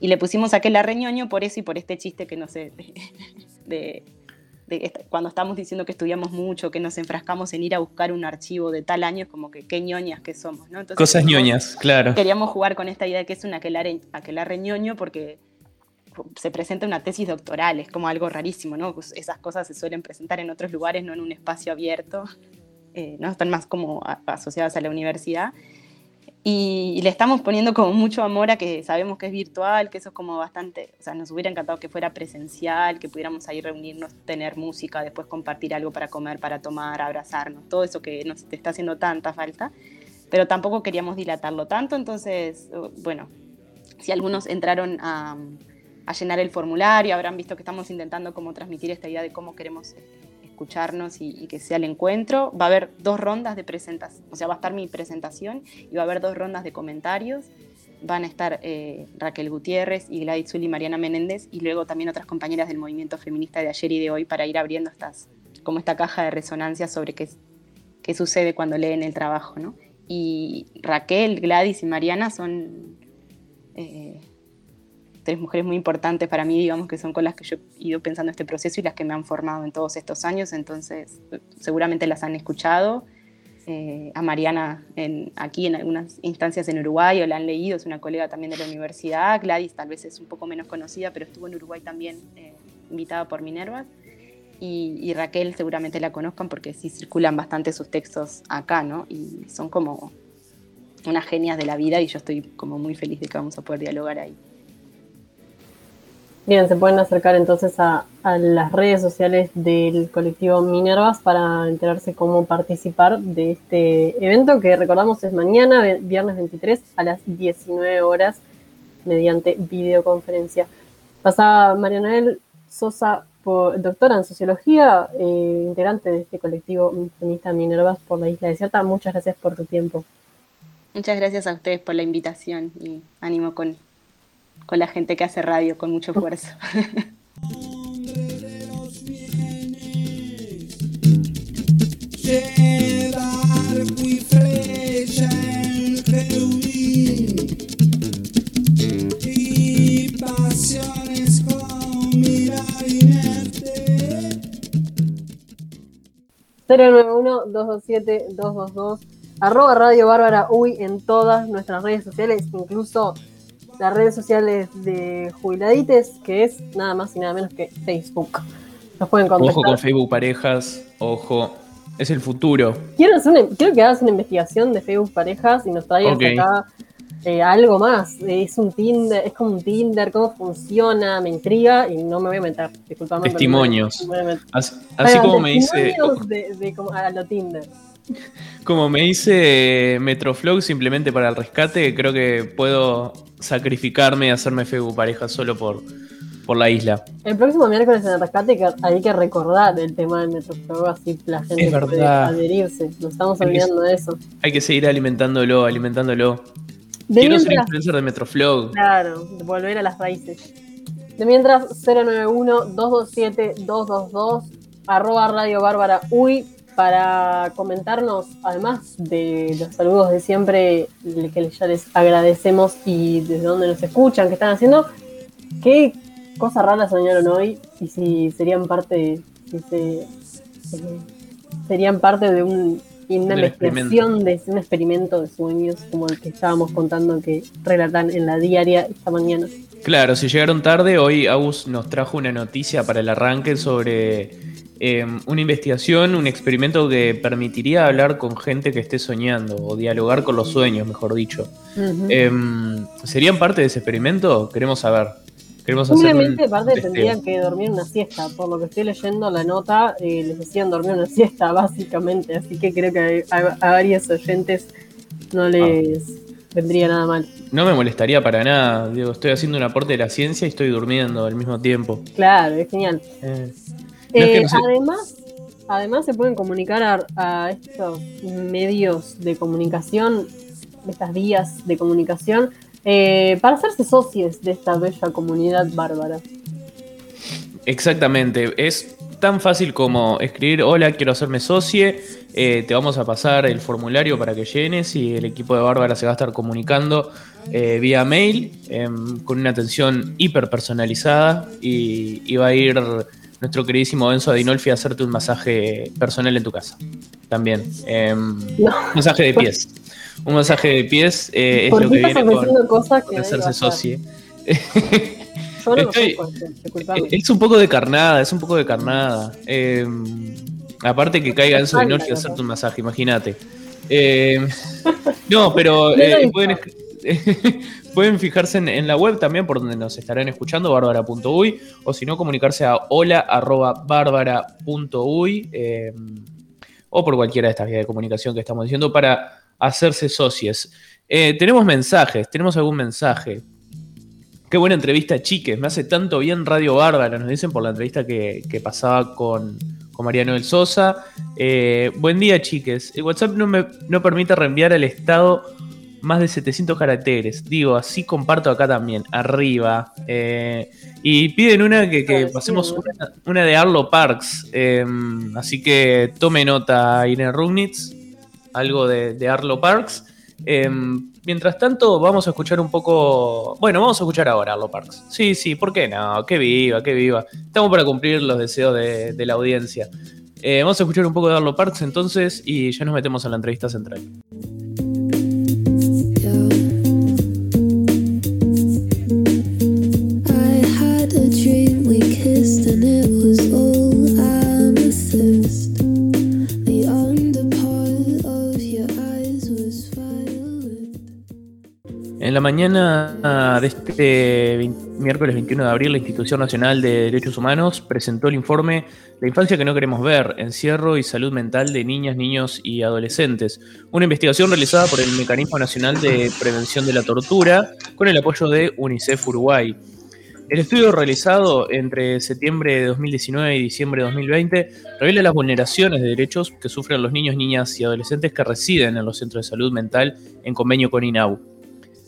y le pusimos aquel arreñoño por eso y por este chiste que no sé, de, cuando estamos diciendo que estudiamos mucho, que nos enfrascamos en ir a buscar un archivo de tal año, es como que qué ñoñas que somos, ¿no? Cosas ñoñas, claro. Queríamos jugar con esta idea de que es un aquelarre, aquelarre ñoño porque se presenta una tesis doctoral, es como algo rarísimo, ¿no? Pues esas cosas se suelen presentar en otros lugares, no en un espacio abierto, eh, ¿no? Están más como asociadas a la universidad. Y, le estamos poniendo como mucho amor a que sabemos que es virtual, que eso es como bastante, o sea, nos hubiera encantado que fuera presencial, que pudiéramos ahí reunirnos, tener música, después compartir algo para comer, para tomar, abrazarnos, todo eso que nos está haciendo tanta falta, pero tampoco queríamos dilatarlo tanto, entonces, uh, bueno, si algunos entraron a, a llenar el formulario, habrán visto que estamos intentando como transmitir esta idea de cómo queremos escucharnos y, que sea el encuentro. Va a haber dos rondas de presentación, o sea, va a estar mi presentación y va a haber dos rondas de comentarios. Van a estar eh, Raquel Gutiérrez y Gladys Zul y Mariana Menéndez y luego también otras compañeras del movimiento feminista de ayer y de hoy para ir abriendo estas, como esta caja de resonancia sobre qué, qué sucede cuando leen el trabajo. ¿no? Y Raquel, Gladys y Mariana son... Eh, tres mujeres muy importantes para mí, digamos, que son con las que yo he ido pensando este proceso y las que me han formado en todos estos años, entonces seguramente las han escuchado. Eh, a Mariana en, aquí en algunas instancias en Uruguay o la han leído, es una colega también de la universidad. Gladys tal vez es un poco menos conocida, pero estuvo en Uruguay también, eh, invitada por Minerva. Y, y, Raquel seguramente la conozcan porque sí circulan bastante sus textos acá, ¿no? Y son como unas genias de la vida y yo estoy como muy feliz de que vamos a poder dialogar ahí. Bien, se pueden acercar entonces a, las redes sociales del colectivo Minervas para enterarse cómo participar de este evento que recordamos es mañana, viernes 23 a las 19 horas mediante videoconferencia. Pasa Marianel Sosa, doctora en sociología, eh, integrante de este colectivo feminista Minervas por la Isla Desierta. Muchas gracias por tu tiempo. Muchas gracias a ustedes por la invitación y ánimo con con la gente que hace radio con mucho esfuerzo. ...091-227-222... ...arroba Radio Bárbara Uy en todas nuestras redes sociales... ...incluso las redes sociales de Jubiladites, que es nada más y nada menos que Facebook. Nos pueden contactar. Ojo con Facebook Parejas, ojo. Es el futuro. Quiero, que hagas una investigación de Facebook Parejas y nos traigas acá eh, algo más. Es un Tinder, es como un Tinder, cómo funciona, me intriga y no me voy a meter. Disculpame. Testimonios. Así, como me dice. De, de, como, a lo Tinder. Como me dice Metroflog, simplemente para el rescate, creo que puedo sacrificarme y hacerme Facebook pareja solo por, por la isla. El próximo miércoles en el rescate hay que recordar el tema del Metroflog, así la gente puede adherirse. Nos estamos olvidando de eso. Hay que seguir alimentándolo, alimentándolo. Quiero ser influencer de Metroflog. Claro, volver a las raíces. De mientras, 091-227-222, arroba Radio Bárbara Uy, para comentarnos, además de los saludos de siempre, que ya les agradecemos y desde dónde nos escuchan, qué están haciendo, qué cosas raras soñaron hoy y si serían parte, serían parte de un, una investigación de un experimento de sueños como el que estábamos contando que relatan en la diaria esta mañana. Claro, si llegaron tarde, hoy Agus nos trajo una noticia para el arranque sobre Em, una investigación, un experimento que permitiría hablar con gente que esté soñando o dialogar con los sueños, mejor dicho. Em, ¿Serían parte de ese experimento? Queremos saber. Queremos Simplemente parte tendrían que dormir una siesta. Por lo que estoy leyendo la nota, eh, les decían dormir una siesta, básicamente. Así que creo que a, varios oyentes no les vendría nada mal. No me molestaría para nada. Digo, estoy haciendo un aporte de la ciencia y estoy durmiendo al mismo tiempo. Claro, es genial. Eh. Además, además se pueden comunicar a, estos medios de comunicación, estas vías de comunicación, eh, para hacerse socios de esta bella comunidad bárbara. Exactamente, es tan fácil como escribir, hola, quiero hacerme socie, eh, te vamos a pasar el formulario para que llenes y el equipo de Bárbara se va a estar comunicando vía mail em, con una atención hiper personalizada y, y va a ir nuestro queridísimo Enzo Adinolfi a hacerte un masaje personal en tu casa. También. Em, un masaje de pies. Un masaje de pies eh, es lo que viene con, cosas que hacerse socie. es un poco de carnada, es un poco de carnada. Em, aparte que caiga Enzo Adinolfi a hacerte un masaje, imagínate. Em, no, pero eh, pueden, Pueden fijarse en, la web también, por donde nos estarán escuchando, bárbara.uy, o si no, comunicarse a hola.bárbara.uy eh, o por cualquiera de estas vías de comunicación que estamos diciendo para hacerse socios. Eh, tenemos mensajes, tenemos algún mensaje. Qué buena entrevista, chiques. Me hace tanto bien Radio Bárbara, nos dicen por la entrevista que, pasaba con, Mariano del Sosa. Eh, buen día, chiques. El WhatsApp no me no permite reenviar al estado más de 700 caracteres. Digo, así comparto acá también, arriba. Eh, y piden una que, pasemos una, de Arlo Parks. Em, así que tome nota, Irene Rugnitz, algo de, Arlo Parks. Em, mientras tanto, vamos a escuchar un poco. Bueno, vamos a escuchar ahora Arlo Parks. Sí, sí, ¿por qué no? Que viva, que viva. Estamos para cumplir los deseos de, la audiencia. Eh, vamos a escuchar un poco de Arlo Parks entonces y ya nos metemos en la entrevista central. La mañana de este miércoles 21 de abril, la Institución Nacional de Derechos Humanos presentó el informe La infancia que no queremos ver, encierro y salud mental de niñas, niños y adolescentes. Una investigación realizada por el Mecanismo Nacional de Prevención de la Tortura con el apoyo de UNICEF Uruguay. El estudio realizado entre septiembre de 2019 y diciembre de 2020 revela las vulneraciones de derechos que sufren los niños, niñas y adolescentes que residen en los centros de salud mental en convenio con INAU.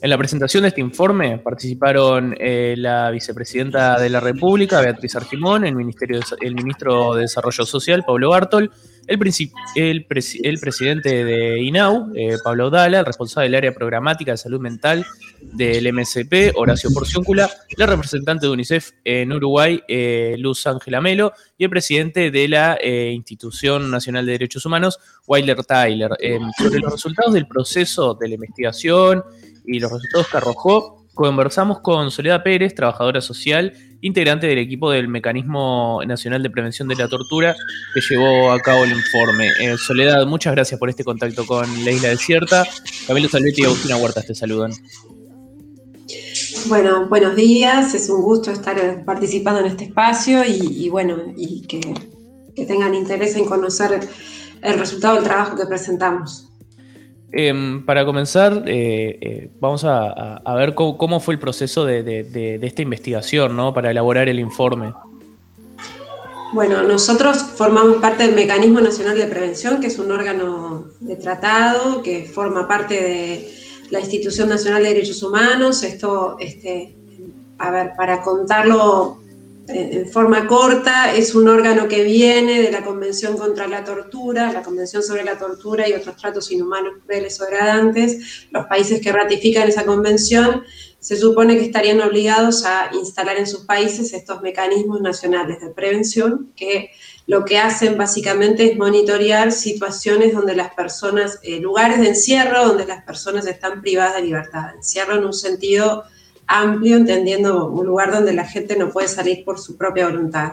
En la presentación de este informe participaron eh, la vicepresidenta de la República, Beatriz Argimón, el, ministerio el ministro de Desarrollo Social, Pablo Bartol, el, el, presidente de INAU, eh, Pablo Dala, el responsable del área programática de salud mental del MSP, Horacio Porciúncula, la representante de UNICEF en Uruguay, eh, Luz Ángela Melo, y el presidente de la Institución Nacional de Derechos Humanos, Weiler Tyler, sobre los resultados del proceso de la investigación y los resultados que arrojó, conversamos con Soledad Pérez, trabajadora social, integrante del equipo del Mecanismo Nacional de Prevención de la Tortura, que llevó a cabo el informe. Eh, Soledad, muchas gracias por este contacto con la Isla Desierta. Camilo Salvetti y Agustina Huertas te saludan. Bueno, buenos días, es un gusto estar participando en este espacio y, bueno, y que tengan interés en conocer el resultado del trabajo que presentamos. Em, para comenzar, eh, eh, vamos a, ver cómo, fue el proceso de, esta investigación, ¿no? Para elaborar el informe. Bueno, nosotros formamos parte del Mecanismo Nacional de Prevención, que es un órgano de tratado que forma parte de la Institución Nacional de Derechos Humanos. Esto, este, a ver, para contarlo en forma corta, es un órgano que viene de la Convención contra la Tortura, la Convención sobre la Tortura y otros tratos inhumanos, crueles o degradantes. Los países que ratifican esa convención se supone que estarían obligados a instalar en sus países estos mecanismos nacionales de prevención que lo que hacen básicamente es monitorear situaciones donde las personas, eh, lugares de encierro donde las personas están privadas de libertad. Encierro en un sentido amplio, entendiendo un lugar donde la gente no puede salir por su propia voluntad.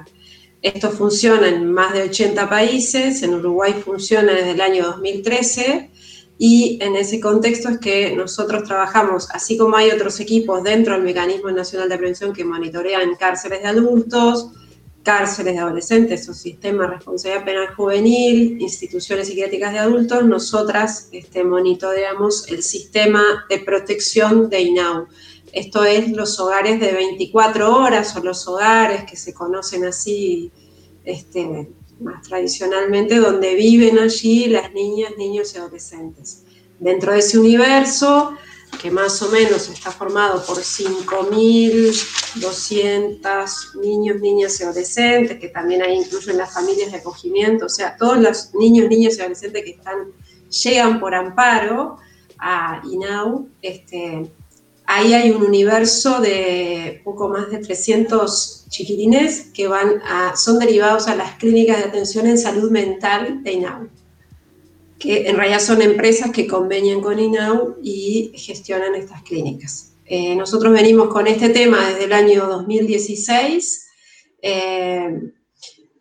Esto funciona en más de 80 países, en Uruguay funciona desde el año 2013 y en ese contexto es que nosotros trabajamos, así como hay otros equipos dentro del Mecanismo Nacional de Prevención que monitorean cárceles de adultos, cárceles de adolescentes o sistemas de responsabilidad penal juvenil, instituciones psiquiátricas de adultos, nosotras este, monitoreamos el sistema de protección de INAU esto es los hogares de 24 horas o los hogares que se conocen así este, más tradicionalmente, donde viven allí las niñas, niños y adolescentes. Dentro de ese universo, que más o menos está formado por 5.200 niños, niñas y adolescentes, que también hay incluyen las familias de acogimiento, o sea, todos los niños, niñas y adolescentes que están, llegan por amparo a INAU, este, ahí hay un universo de poco más de 300 chiquirines que van son derivados a las clínicas de atención en salud mental de INAU, que en realidad son empresas que convenian con INAU y gestionan estas clínicas. Eh, nosotros venimos con este tema desde el año 2016. Eh,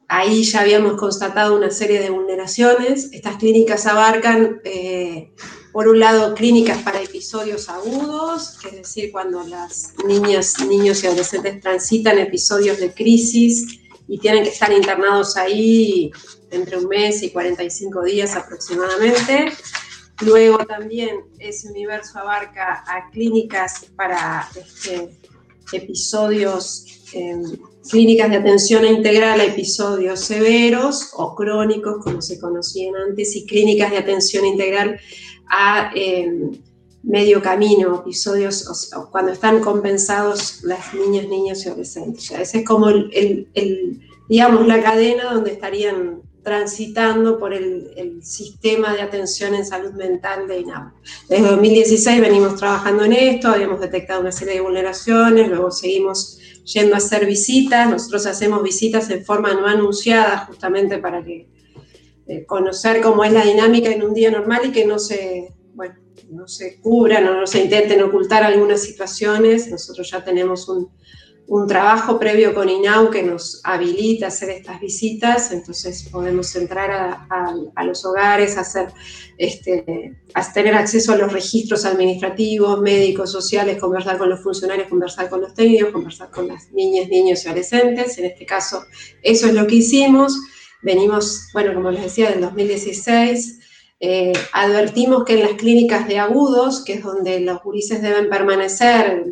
ahí ya habíamos constatado una serie de vulneraciones. Estas clínicas abarcan eh, por un lado, clínicas para episodios agudos, es decir, cuando las niñas, niños y adolescentes transitan episodios de crisis y tienen que estar internados ahí entre un mes y 45 días aproximadamente. Luego también ese universo abarca a clínicas para este, episodios, em, clínicas de atención integral a episodios severos o crónicos, como se conocían antes, y clínicas de atención integral a em, medio camino, episodios cuando están compensados las niñas, niños y adolescentes. ese es como el, digamos, la cadena donde estarían transitando por el, sistema de atención en salud mental de INAU. Desde 2016 venimos trabajando en esto, habíamos detectado una serie de vulneraciones, luego seguimos yendo a hacer visitas, nosotros hacemos visitas en forma no anunciada justamente para que eh, conocer cómo es la dinámica en un día normal y que no se, bueno, no se cubran o no se intenten ocultar algunas situaciones. Nosotros ya tenemos un, un trabajo previo con INAU que nos habilita a hacer estas visitas, entonces podemos entrar a, a, los hogares, a, hacer, este, a tener acceso a los registros administrativos, médicos, sociales, conversar con los funcionarios, conversar con los técnicos, conversar con las niñas, niños y adolescentes. En este caso, eso es lo que hicimos. Venimos, bueno, como les decía, del 2016. Eh, advertimos que en las clínicas de agudos, que es donde los gurises deben permanecer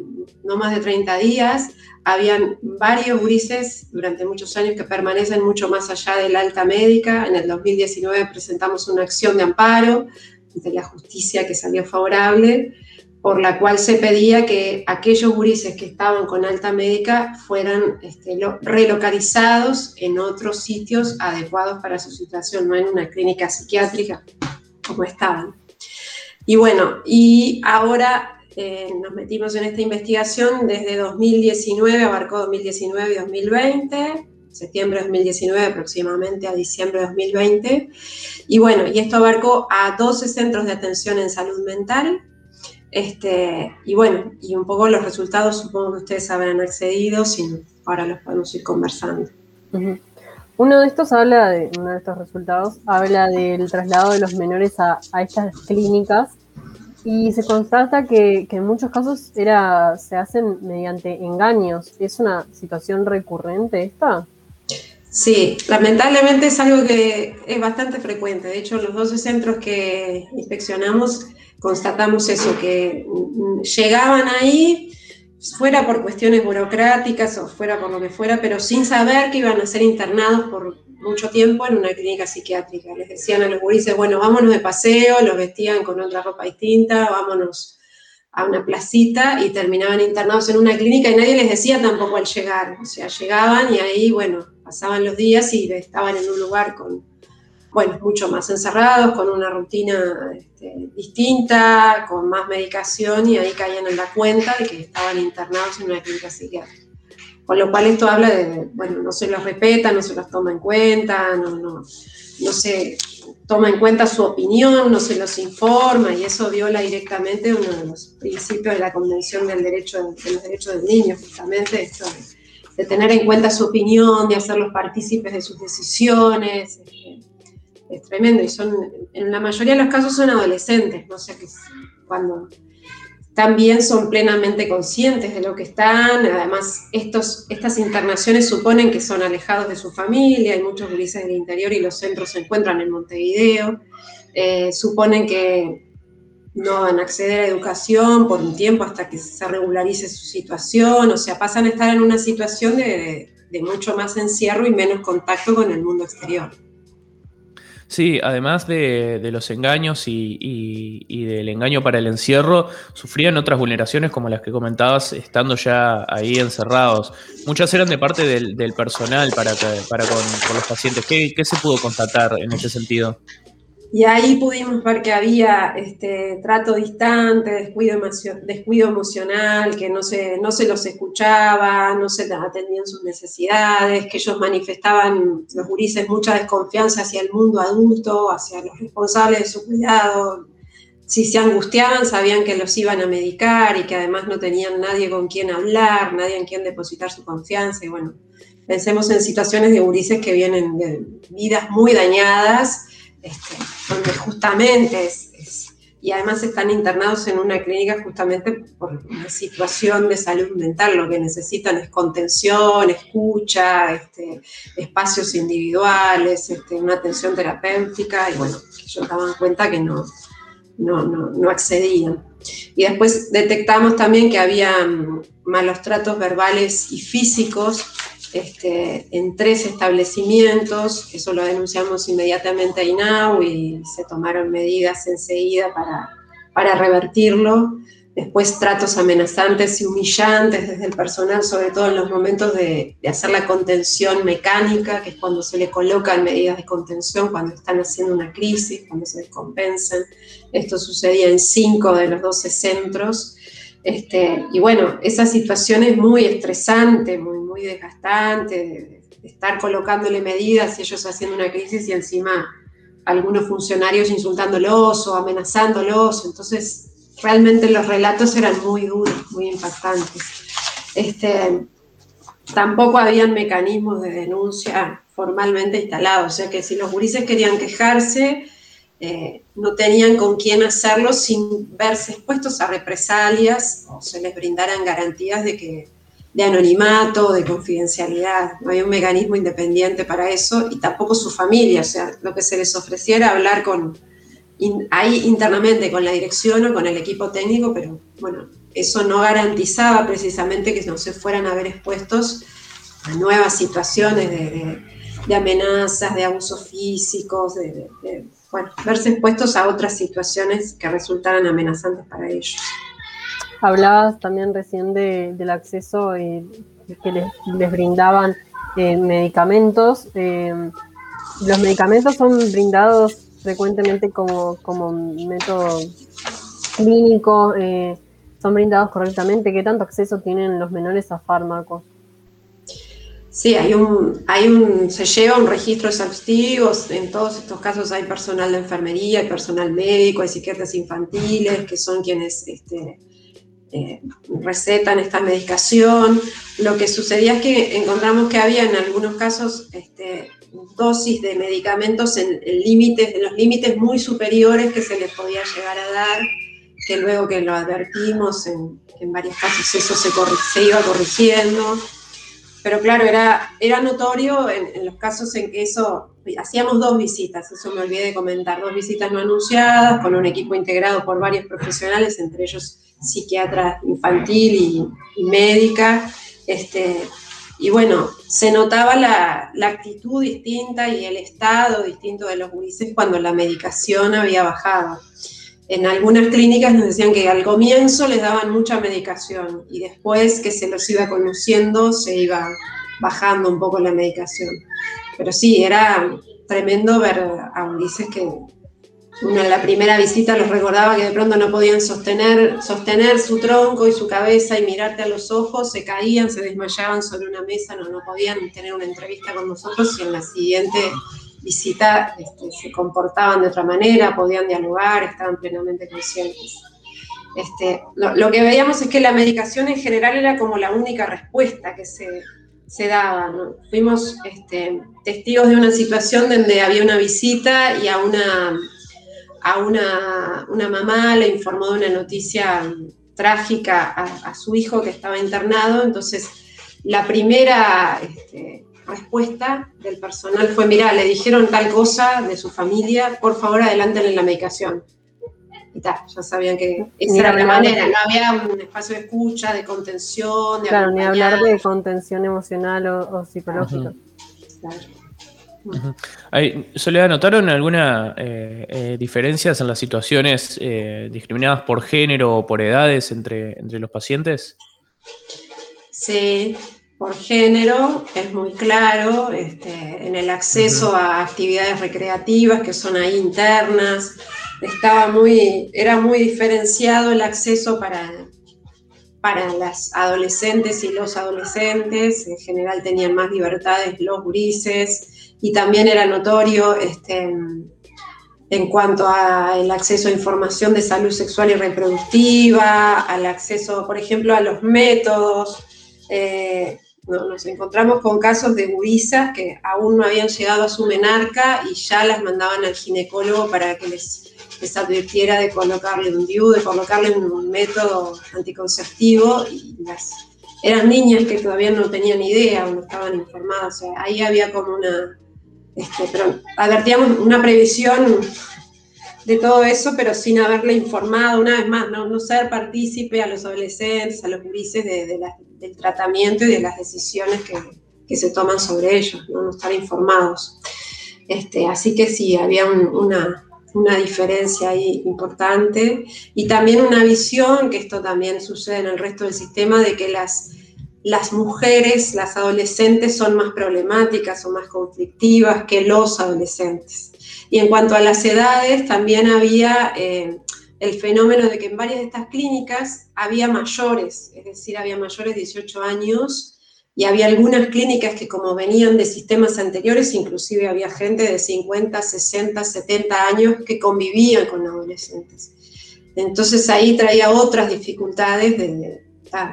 no más de 30 días, habían varios gurises durante muchos años que permanecen mucho más allá del alta médica. En el 2019 presentamos una acción de amparo ante la justicia que salió favorable por la cual se pedía que aquellos gurises que estaban con alta médica fueran este, relocalizados en otros sitios adecuados para su situación, no en una clínica psiquiátrica como estaban. Y bueno, y ahora eh, nos metimos en esta investigación desde 2019, abarcó 2019 y 2020, septiembre de 2019 aproximadamente a diciembre de 2020. Y bueno, y esto abarcó a 12 centros de atención en salud mental, este, y bueno, y un poco los resultados supongo que ustedes habrán accedido, si ahora los podemos ir conversando. Uno de estos habla de, uno de estos resultados habla del traslado de los menores a, estas clínicas y se constata que, en muchos casos era, se hacen mediante engaños. ¿Es una situación recurrente esta? Sí, lamentablemente es algo que es bastante frecuente. De hecho, los 12 centros que inspeccionamos constatamos eso, que llegaban ahí, fuera por cuestiones burocráticas o fuera por lo que fuera, pero sin saber que iban a ser internados por mucho tiempo en una clínica psiquiátrica. Les decían a los gurises, bueno, vámonos de paseo, los vestían con otra ropa distinta, vámonos a una placita y terminaban internados en una clínica y nadie les decía tampoco al llegar. O sea, llegaban y ahí, bueno, pasaban los días y estaban en un lugar con bueno, mucho más encerrados, con una rutina este, distinta, con más medicación y ahí caían en la cuenta de que estaban internados en una clínica psiquiátrica. Con lo cual esto habla de, bueno, no se los respeta, no se los toma en cuenta, no, no, no se toma en cuenta su opinión, no se los informa y eso viola directamente uno de los principios de la Convención del derecho, de los Derechos del Niño, justamente esto de, tener en cuenta su opinión, de hacerlos partícipes de sus decisiones. Es tremendo y son, en la mayoría de los casos son adolescentes, no sé, que cuando también son plenamente conscientes de lo que están, además estos, estas internaciones suponen que son alejados de su familia, hay muchos grises del interior y los centros se encuentran en Montevideo, eh, suponen que no van a acceder a educación por un tiempo hasta que se regularice su situación, o sea, pasan a estar en una situación de, de mucho más encierro y menos contacto con el mundo exterior. Sí, además de, los engaños y, del engaño para el encierro, sufrían otras vulneraciones como las que comentabas estando ya ahí encerrados. Muchas eran de parte del, personal para, para con, los pacientes. ¿Qué, se pudo constatar en ese sentido? Y ahí pudimos ver que había este, trato distante, descuido, descuido emocional, que no se, no se los escuchaba, no se atendían sus necesidades, que ellos manifestaban, los gurises, mucha desconfianza hacia el mundo adulto, hacia los responsables de su cuidado. Si se angustiaban, sabían que los iban a medicar y que además no tenían nadie con quien hablar, nadie en quien depositar su confianza. Y bueno, pensemos en situaciones de gurises que vienen de vidas muy dañadas este, donde justamente es, y además están internados en una clínica justamente por una situación de salud mental, lo que necesitan es contención, escucha, este, espacios individuales, este, una atención terapéutica, y bueno, ellos daban cuenta que no, no, no, no accedían. Y después detectamos también que había mm, malos tratos verbales y físicos este, en tres establecimientos, eso lo denunciamos inmediatamente a INAU y se tomaron medidas enseguida para, para revertirlo. Después tratos amenazantes y humillantes desde el personal, sobre todo en los momentos de, hacer la contención mecánica, que es cuando se le colocan medidas de contención, cuando están haciendo una crisis, cuando se descompensan. Esto sucedía en cinco de los doce centros. Este, y bueno, esa situación es muy estresante, muy, muy desgastante, de, estar colocándole medidas y ellos haciendo una crisis y encima algunos funcionarios insultándolos o amenazándolos. Entonces, realmente los relatos eran muy duros, muy impactantes. Este, tampoco habían mecanismos de denuncia formalmente instalados, o sea que si los gurises querían quejarse, eh, no tenían con quién hacerlo sin verse expuestos a represalias o se les brindaran garantías de que de anonimato, de confidencialidad. No había un mecanismo independiente para eso y tampoco su familia, o sea, lo que se les ofreciera hablar con ahí internamente con la dirección o con el equipo técnico, pero bueno, eso no garantizaba precisamente que no se fueran a ver expuestos a nuevas situaciones de, amenazas, de abusos físicos, de bueno, verse expuestos a otras situaciones que resultaran amenazantes para ellos. Hablabas también recién del acceso y que les, brindaban eh, medicamentos. Eh, los medicamentos son brindados frecuentemente como, como método clínico, eh, son brindados correctamente. ¿Qué tanto acceso tienen los menores a fármacos? Sí, hay un, hay un, se lleva un registro exhaustivo, en todos estos casos hay personal de enfermería, hay personal médico, hay psiquiatras infantiles, que son quienes este, eh, recetan esta medicación. Lo que sucedía es que encontramos que había en algunos casos este, dosis de medicamentos en, límites, en los límites muy superiores que se les podía llegar a dar, que luego que lo advertimos en, en varios casos eso se, iba corrigiendo pero claro, era, era notorio en, los casos en que eso, hacíamos dos visitas, eso me olvidé de comentar, dos visitas no anunciadas con un equipo integrado por varios profesionales, entre ellos psiquiatra infantil y, médica, este, y bueno, se notaba la, la, actitud distinta y el estado distinto de los gurises cuando la medicación había bajado en algunas clínicas nos decían que al comienzo les daban mucha medicación y después que se los iba conociendo se iba bajando un poco la medicación. Pero sí, era tremendo ver a Ulises que una, la primera visita los recordaba que de pronto no podían sostener, sostener su tronco y su cabeza y mirarte a los ojos, se caían, se desmayaban sobre una mesa, no, no podían tener una entrevista con nosotros y en la siguiente visita este, se comportaban de otra manera, podían dialogar, estaban plenamente conscientes. Este, lo, que veíamos es que la medicación en general era como la única respuesta que se, se daba. Fuimos este, testigos de una situación donde había una visita y a una, a una, una mamá le informó de una noticia trágica a, su hijo que estaba internado, entonces la primera este, respuesta del personal fue, mira, le dijeron tal cosa de su familia, por favor adelántenle la medicación. Y tal, ya sabían que esa era la manera, no había un espacio de escucha, de contención, de Claro, ni hablar de contención emocional o, psicológica. Soledad, ¿notaron alguna eh, eh, diferencias en las situaciones eh, discriminadas por género o por edades entre, entre los pacientes? Sí, por género, es muy claro, este, en el acceso a actividades recreativas que son ahí internas, estaba muy, era muy diferenciado el acceso para, para las adolescentes y los adolescentes, en general tenían más libertades los grises, y también era notorio este, en cuanto al acceso a información de salud sexual y reproductiva, al acceso, por ejemplo, a los métodos. Eh, nos encontramos con casos de gurisas que aún no habían llegado a su menarca y ya las mandaban al ginecólogo para que les, les advirtiera de colocarle un DIU, de colocarle un, método anticonceptivo. Y las, eran niñas que todavía no tenían idea o no estaban informadas. O sea, ahí había como una. Este, pero advertíamos una previsión de todo eso, pero sin haberle informado, una vez más, no, no ser partícipe a los adolescentes, a los de, del tratamiento y de las decisiones que, que, se toman sobre ellos, no, estar informados. Este, así que sí, había una, una diferencia ahí importante y también una visión, que esto también sucede en el resto del sistema, de que las, las mujeres, las adolescentes son más problemáticas o más conflictivas que los adolescentes. Y en cuanto a las edades, también había eh, el fenómeno de que en varias de estas clínicas había mayores, es decir, había mayores de 18 años y había algunas clínicas que como venían de sistemas anteriores, inclusive había gente de 50, 60, 70 años que convivían con adolescentes. Entonces ahí traía otras dificultades de,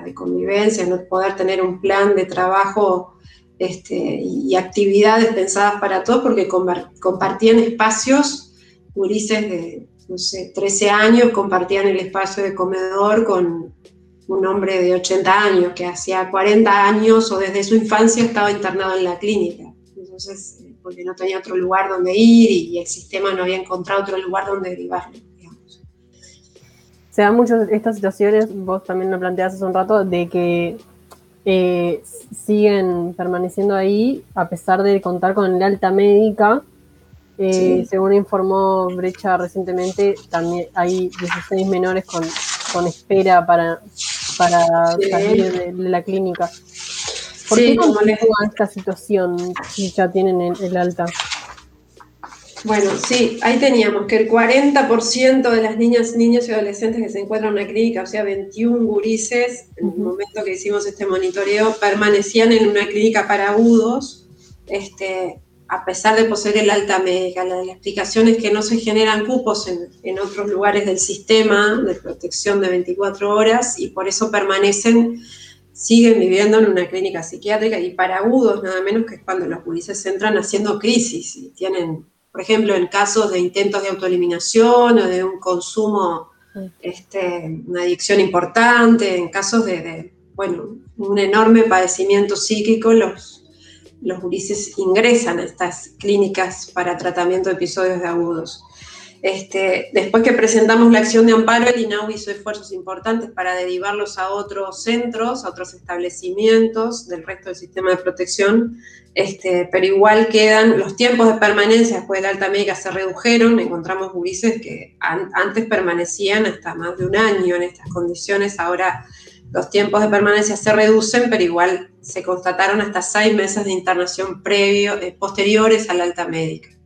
de convivencia, no poder tener un plan de trabajo este, y actividades pensadas para todos, porque compartían espacios, gurises de, no sé, 13 años compartían el espacio de comedor con un hombre de 80 años que hacía 40 años o desde su infancia estaba internado en la clínica. Entonces, eh, porque no tenía otro lugar donde ir y el sistema no había encontrado otro lugar donde derivarlo. Se dan muchas estas situaciones, vos también lo planteaste hace un rato, de que eh, siguen permaneciendo ahí a pesar de contar con el alta médica. Eh, según informó Brecha recientemente, también hay 16 menores con, con espera para, para salir de, la clínica. ¿Por qué continúa esta situación si ya tienen el alta? Bueno, sí, ahí teníamos que el 40% de las niñas, niños y adolescentes que se encuentran en una clínica, o sea, 21 gurises, en el momento que hicimos este monitoreo, permanecían en una clínica para agudos, este, a pesar de poseer el alta médica. La, explicación es que no se generan cupos en, en, otros lugares del sistema de protección de 24 horas y por eso permanecen, siguen viviendo en una clínica psiquiátrica y para agudos, nada menos que es cuando los gurises entran haciendo crisis y tienen por ejemplo, en casos de intentos de autoeliminación o de un consumo, este, una adicción importante, en casos de, bueno, un enorme padecimiento psíquico, los, los ingresan a estas clínicas para tratamiento de episodios de agudos. Este, después que presentamos la acción de amparo, el INAU hizo esfuerzos importantes para derivarlos a otros centros, a otros establecimientos del resto del sistema de protección, este, pero igual quedan los tiempos de permanencia después de la alta médica se redujeron, encontramos gurises que antes permanecían hasta más de un año en estas condiciones, ahora los tiempos de permanencia se reducen, pero igual se constataron hasta seis meses de internación previo, eh, posteriores a la alta médica.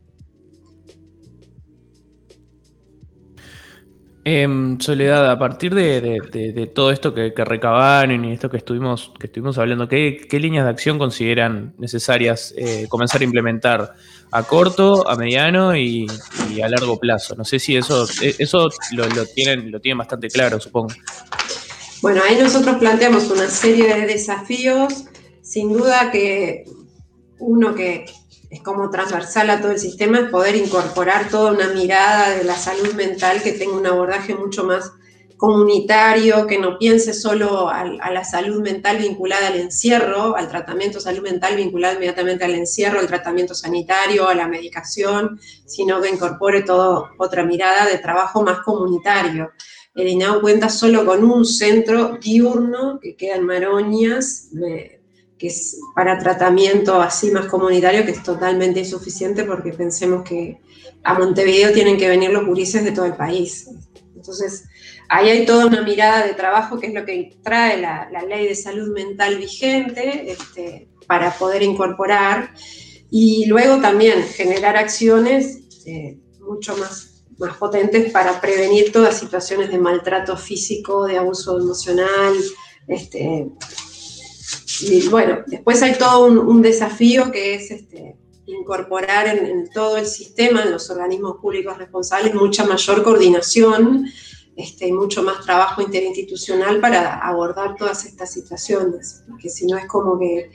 Em, Soledad, a partir de, todo esto que, recabaron y esto que estuvimos, hablando, ¿qué, líneas de acción consideran necesarias eh, comenzar a implementar a corto, a mediano y, a largo plazo? No sé si eso, e, lo tienen bastante claro, supongo. Bueno, ahí nosotros planteamos una serie de desafíos. Sin duda que uno que, es como transversal a todo el sistema, es poder incorporar toda una mirada de la salud mental que tenga un abordaje mucho más comunitario, que no piense solo a, la salud mental vinculada al encierro, al tratamiento de salud mental vinculado inmediatamente al encierro, al tratamiento sanitario, a la medicación, sino que incorpore toda otra mirada de trabajo más comunitario. El INAU cuenta solo con un centro diurno que queda en Maroñas, que es para tratamiento así más comunitario, que es totalmente insuficiente porque pensemos que a Montevideo tienen que venir los gurises de todo el país. Entonces, ahí hay toda una mirada de trabajo que es lo que trae la, ley de salud mental vigente este, para poder incorporar y luego también generar acciones eh, mucho más, más potentes para prevenir todas situaciones de maltrato físico, de abuso emocional. Este, bueno, después hay todo un, desafío que es este, incorporar en, todo el sistema, en los organismos públicos responsables, mucha mayor coordinación este, y mucho más trabajo interinstitucional para abordar todas estas situaciones, porque si no es como que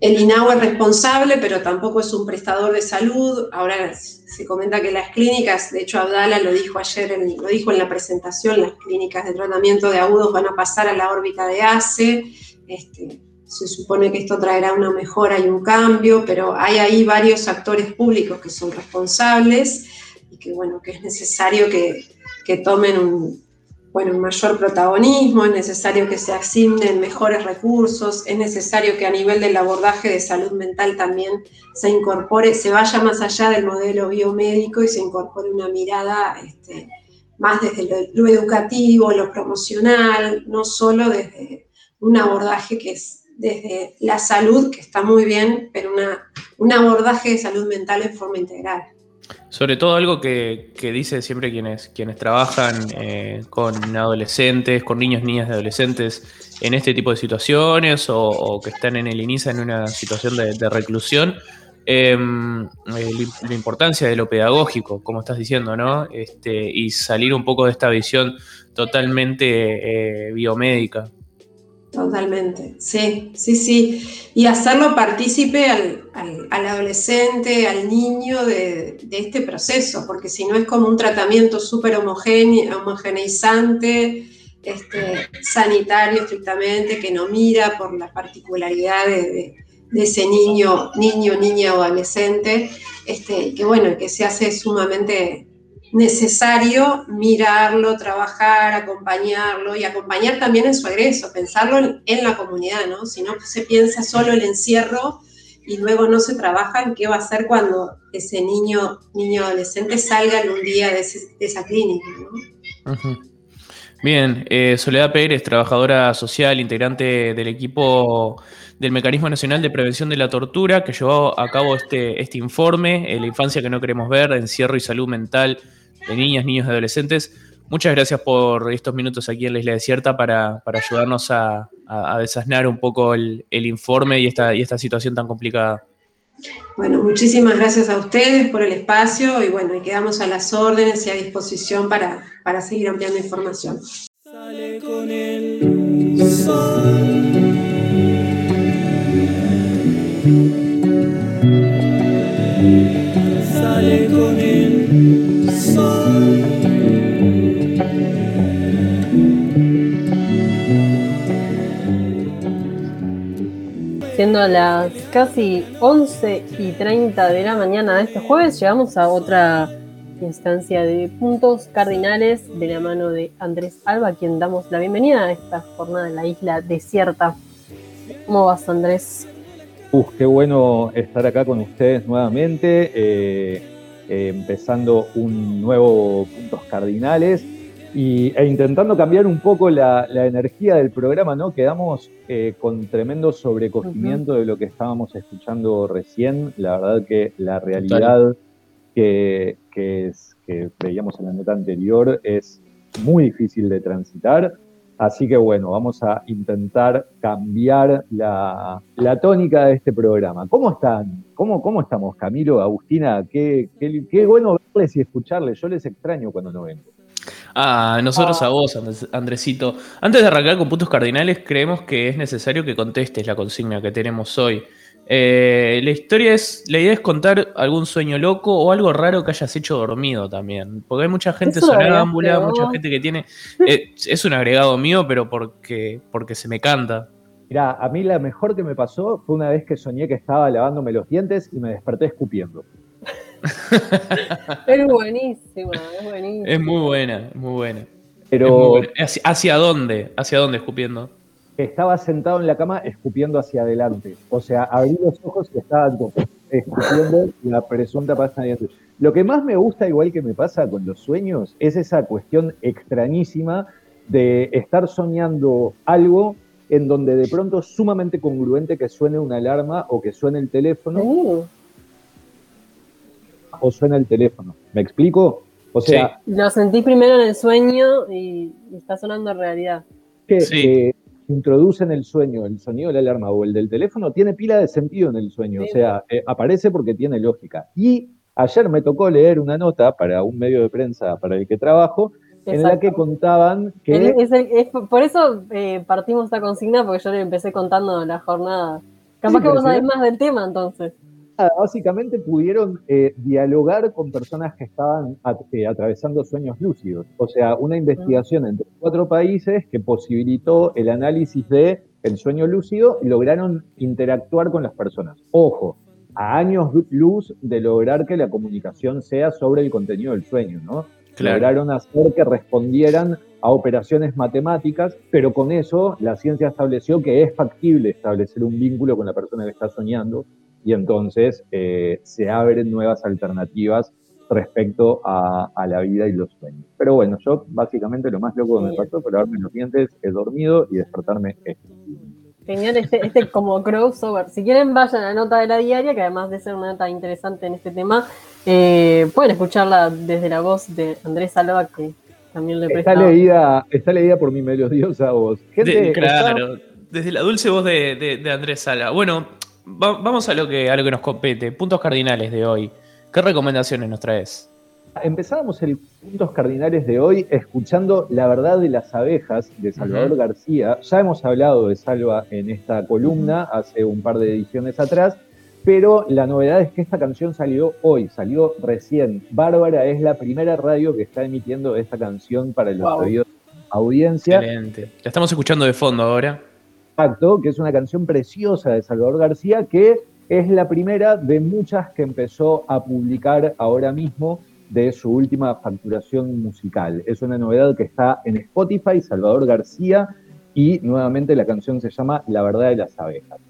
el INAU es responsable, pero tampoco es un prestador de salud. Ahora se comenta que las clínicas, de hecho Abdala lo dijo ayer, lo dijo en la presentación, las clínicas de tratamiento de agudos van a pasar a la órbita de ACE. Este, se supone que esto traerá una mejora y un cambio, pero hay ahí varios actores públicos que son responsables y que, bueno, que es necesario que, que tomen un, bueno, un mayor protagonismo, es necesario que se asignen mejores recursos, es necesario que a nivel del abordaje de salud mental también se incorpore, se vaya más allá del modelo biomédico y se incorpore una mirada este, más desde lo, educativo, lo promocional, no solo desde un abordaje que es desde la salud, que está muy bien, pero una, un abordaje de salud mental en forma integral. Sobre todo algo que, que dice siempre quienes, quienes trabajan eh, con adolescentes, con niños, niñas de adolescentes en este tipo de situaciones o, que están en el inicio en una situación de, reclusión, em, eh, la importancia de lo pedagógico, como estás diciendo, ¿no? Este, y salir un poco de esta visión totalmente eh, biomédica. Totalmente, sí, sí, sí. Y hacerlo partícipe al, adolescente, al niño de, este proceso, porque si no es como un tratamiento súper homogeneizante, este, sanitario estrictamente, que no mira por las particularidades de, ese niño, niño, niña o adolescente, este, que bueno, que se hace sumamente necesario mirarlo, trabajar, acompañarlo y acompañar también en su egreso, pensarlo en, la comunidad, ¿no? Si no se piensa solo el encierro y luego no se trabaja en qué va a hacer cuando ese niño, niño adolescente salga en un día de, esa clínica, ¿no? Bien, eh, Soledad Pérez, trabajadora social, integrante del equipo del Mecanismo Nacional de Prevención de la Tortura, que llevó a cabo este, este informe, eh, La infancia que no queremos ver, encierro y salud mental de niñas, niños y adolescentes. Muchas gracias por estos minutos aquí en la Isla Desierta para, ayudarnos a, a, un poco el, informe y esta, y esta situación tan complicada. Bueno, muchísimas gracias a ustedes por el espacio y bueno, y quedamos a las órdenes y a disposición para, para seguir ampliando información. Sale con el Sale Siendo las casi 11 y 30 de la mañana de este jueves, llegamos a otra instancia de puntos cardinales de la mano de Andrés Alba, a quien damos la bienvenida a esta jornada en la isla desierta. ¿Cómo vas, Andrés? Uf, qué bueno estar acá con ustedes nuevamente, eh, eh, empezando un nuevo puntos cardinales y, e intentando cambiar un poco la, energía del programa, ¿no? Quedamos eh, con tremendo sobrecogimiento de lo que estábamos escuchando recién. La verdad que la realidad que, que, que veíamos en la nota anterior es muy difícil de transitar. Así que bueno, vamos a intentar cambiar la, tónica de este programa. ¿Cómo están? ¿Cómo, cómo estamos, Camilo, Agustina? Qué, qué, qué bueno verles y escucharles. Yo les extraño cuando no vengo. Ah, nosotros a vos, Andresito. Antes de arrancar con puntos cardinales, creemos que es necesario que contestes la consigna que tenemos hoy. Eh, la historia es, la idea es contar algún sueño loco o algo raro que hayas hecho dormido también. Porque hay mucha gente sonámbula, mucha gente que tiene. Eh, es un agregado mío, pero porque, porque se me canta. Mirá, a mí la mejor que me pasó fue una vez que soñé que estaba lavándome los dientes y me desperté escupiendo. es buenísima, es buenísima. Es muy buena, es muy buena. Pero. ¿Hacia, dónde? ¿Hacia dónde escupiendo? Estaba sentado en la cama escupiendo hacia adelante. O sea, abrí los ojos y estaba escupiendo la presunta pasta de dientes. Lo que más me gusta, igual que me pasa con los sueños, es esa cuestión extrañísima de estar soñando algo en donde de pronto es sumamente congruente que suene una alarma o que suene el teléfono. Uh, O suena el teléfono. ¿Me explico? O sea, lo sentís primero en el sueño y, y está sonando en realidad. que, Sí. que introducen el sueño, el sonido de la alarma o el del teléfono, tiene pila de sentido en el sueño. Sí. O sea, eh, aparece porque tiene lógica. Y ayer me tocó leer una nota para un medio de prensa para el que trabajo, en la que contaban que... El- es el- es por eso eh, partimos esta consigna, porque yo le empecé contando la jornada. Capaz Sí, que vos sabés más del tema, entonces. Nada, básicamente pudieron eh, dialogar con personas que estaban at- eh, atravesando sueños lúcidos. O sea, una investigación entre cuatro países que posibilitó el análisis de el sueño lúcido y lograron interactuar con las personas. Ojo, a años luz de lograr que la comunicación sea sobre el contenido del sueño, ¿no? Claro. Lograron hacer que respondieran a operaciones matemáticas, pero con eso la ciencia estableció que es factible establecer un vínculo con la persona que está soñando y entonces eh, se abren nuevas alternativas respecto a, a la vida y los sueños. Pero bueno, yo básicamente lo más loco que me pasó fue lavarme los dientes, he dormido y despertarme. este. Genial este, este como crossover. Si quieren, vayan a la nota de la diaria, que además de ser una nota interesante en este tema, eh, pueden escucharla desde la voz de Andrés Alba, que también le Está presta. leída, está leída por mi melodiosa voz. Gente, De- está- claro, desde la dulce voz de, de- de Andrés Sala. Bueno, va- vamos a lo, que, a lo que nos compete. Puntos cardinales de hoy. ¿Qué recomendaciones nos traes? Empezábamos el Puntos Cardinales de hoy escuchando La verdad de las abejas de Salvador. García. Ya hemos hablado de Salva en esta columna hace un par de ediciones atrás, pero la novedad es que esta canción salió hoy, salió recién. Bárbara es la primera radio que está emitiendo esta canción para los Wow. oídos de la audiencia. Excelente. La estamos escuchando de fondo ahora. Exacto, que es una canción preciosa de Salvador García, que es la primera de muchas que empezó a publicar ahora mismo de su última facturación musical. Es una novedad que está en Spotify, Salvador García, y nuevamente la canción se llama La verdad de las abejas.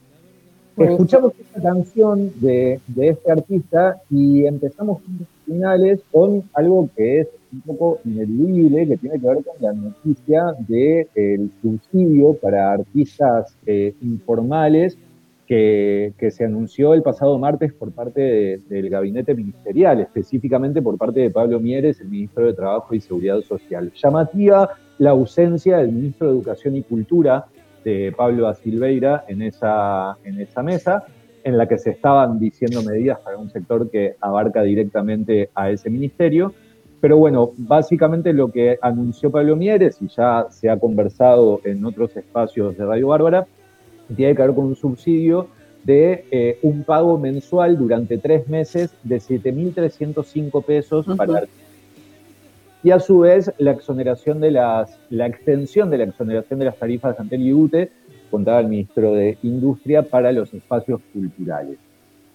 Buenísimo. Escuchamos esta canción de, de este artista y empezamos finales con algo que es un poco ineludible, que tiene que ver con la noticia del subsidio para artistas eh, informales que, que se anunció el pasado martes por parte de- del gabinete ministerial, específicamente por parte de Pablo Mieres, el ministro de Trabajo y Seguridad Social. Llamativa la ausencia del ministro de Educación y Cultura, de Pablo da Silveira, en esa, en esa mesa, en la que se estaban diciendo medidas para un sector que abarca directamente a ese ministerio. Pero bueno, básicamente lo que anunció Pablo Mieres, y ya se ha conversado en otros espacios de Radio Bárbara, tiene que ver con un subsidio de eh, un pago mensual durante tres meses de 7.305 pesos Ujú. para y a su vez la exoneración de las, la extensión de la exoneración de las tarifas ante el IUTE, contaba el ministro de Industria, para los espacios culturales.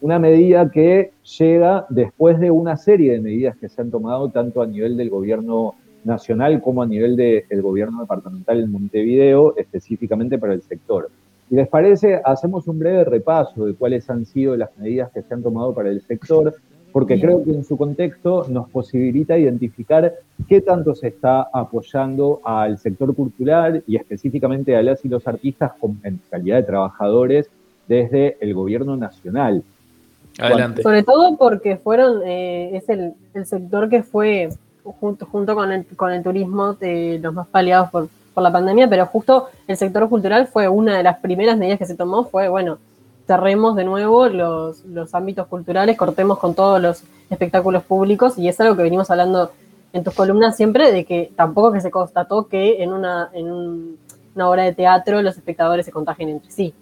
Una medida que llega después de una serie de medidas que se han tomado tanto a nivel del gobierno nacional como a nivel del gobierno departamental en Montevideo, específicamente para el sector. Si les parece, hacemos un breve repaso de cuáles han sido las medidas que se han tomado para el sector, porque Bien. creo que en su contexto nos posibilita identificar qué tanto se está apoyando al sector cultural y específicamente a las y los artistas con- en calidad de trabajadores desde el gobierno nacional. Adelante. Sobre todo porque fueron, eh, es el, el sector que fue, junto, junto con, el, con el turismo, de los más paliados por, por la pandemia, pero justo el sector cultural fue una de las primeras medidas que se tomó, fue, bueno, cerremos de nuevo los, los ámbitos culturales, cortemos con todos los espectáculos públicos, y es algo que venimos hablando en tus columnas siempre, de que tampoco que se constató que en una, en un- una obra de teatro los espectadores se contagien entre sí.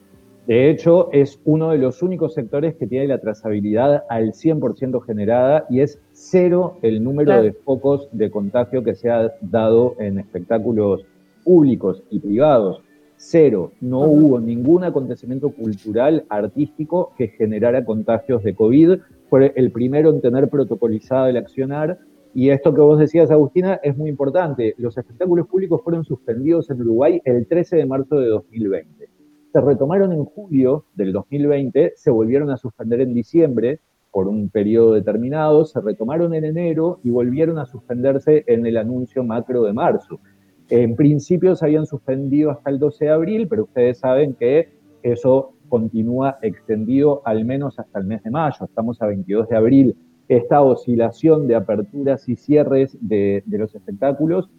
De hecho, es uno de los únicos sectores que tiene la trazabilidad al 100% generada y es cero el número Claro. de focos de contagio que se ha dado en espectáculos públicos y privados. Cero. No hubo ningún acontecimiento cultural, artístico que generara contagios de COVID. Fue el primero en tener protocolizado el accionar. Y esto que vos decías, Agustina, es muy importante. Los espectáculos públicos fueron suspendidos en Uruguay el 13 de marzo de 2020. se retomaron en julio del 2020, se volvieron a suspender en diciembre por un periodo determinado, se retomaron en enero y volvieron a suspenderse en el anuncio macro de marzo. En principio se habían suspendido hasta el 12 de abril, pero ustedes saben que eso continúa extendido al menos hasta el mes de mayo. Estamos a 22 de abril. Esta oscilación de aperturas y cierres de, los espectáculos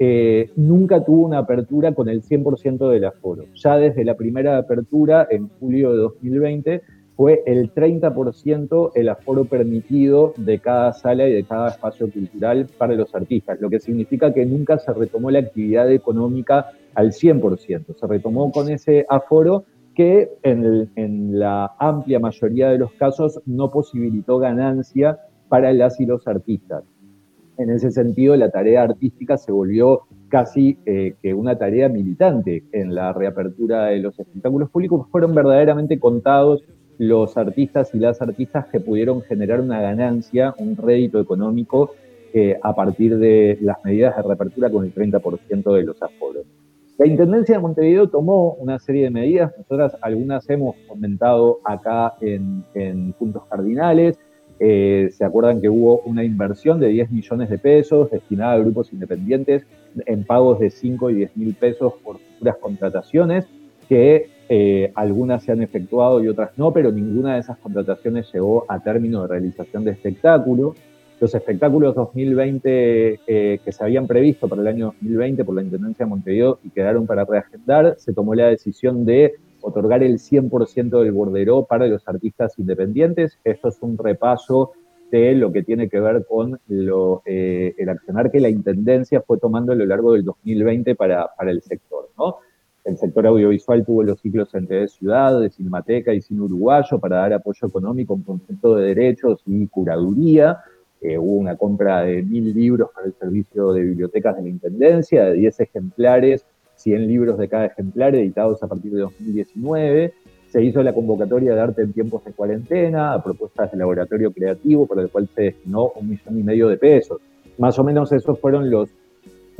eh, nunca tuvo una apertura con el 100% del aforo. Ya desde la primera apertura, en julio de 2020, fue el 30% el aforo permitido de cada sala y de cada espacio cultural para los artistas, lo que significa que nunca se retomó la actividad económica al 100%, se retomó con ese aforo que en, la amplia mayoría de los casos no posibilitó ganancia para las y los artistas. En ese sentido, la tarea artística se volvió casi eh, que una tarea militante en la reapertura de los espectáculos públicos. Fueron verdaderamente contados los artistas y las artistas que pudieron generar una ganancia, un rédito económico eh, a partir de las medidas de reapertura con el 30% de los aforos. La Intendencia de Montevideo tomó una serie de medidas, nosotras algunas hemos comentado acá en, puntos cardinales, eh, se acuerdan que hubo una inversión de 10 millones de pesos destinada a grupos independientes en pagos de 5 y 10 mil pesos por futuras contrataciones, que eh, algunas se han efectuado y otras no, pero ninguna de esas contrataciones llegó a término de realización de espectáculo. Los espectáculos 2020 eh, que se habían previsto para el año 2020 por la Intendencia de Montevideo y quedaron para reagendar, se tomó la decisión de otorgar el 100% del bordero para los artistas independientes. Esto es un repaso de lo que tiene que ver con lo, eh, el accionar que la Intendencia fue tomando a lo largo del 2020 para, para el sector. ¿no? El sector audiovisual tuvo los ciclos en TV Ciudad, de Cinemateca y Cine Uruguayo para dar apoyo económico en concepto de derechos y curaduría. Eh, hubo una compra de mil libros para el servicio de bibliotecas de la Intendencia, de 10 ejemplares, 100 libros de cada ejemplar editados a partir de 2019. Se hizo la convocatoria de arte en tiempos de cuarentena, a propuestas del laboratorio creativo, por el cual se destinó un millón y medio de pesos. Más o menos esos fueron los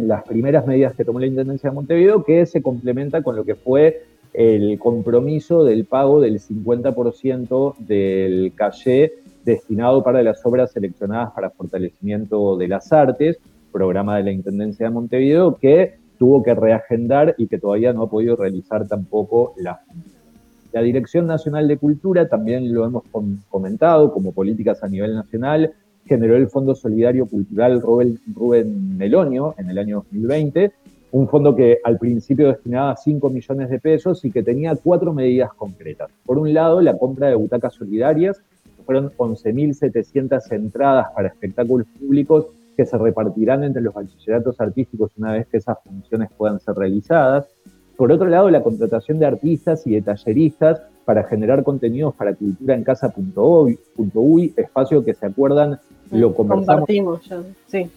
las primeras medidas que tomó la Intendencia de Montevideo, que se complementa con lo que fue el compromiso del pago del 50% del calle destinado para las obras seleccionadas para fortalecimiento de las artes, programa de la Intendencia de Montevideo, que tuvo que reagendar y que todavía no ha podido realizar tampoco la La Dirección Nacional de Cultura, también lo hemos comentado como políticas a nivel nacional, generó el Fondo Solidario Cultural Rubén, Melonio en el año 2020, un fondo que al principio destinaba 5 millones de pesos y que tenía cuatro medidas concretas. Por un lado, la compra de butacas solidarias, fueron 11.700 entradas para espectáculos públicos que se repartirán entre los bachilleratos artísticos una vez que esas funciones puedan ser realizadas. Por otro lado, la contratación de artistas y de talleristas para generar contenidos para cultura en casa.uy, espacio que se acuerdan lo conversamos. ya, sí.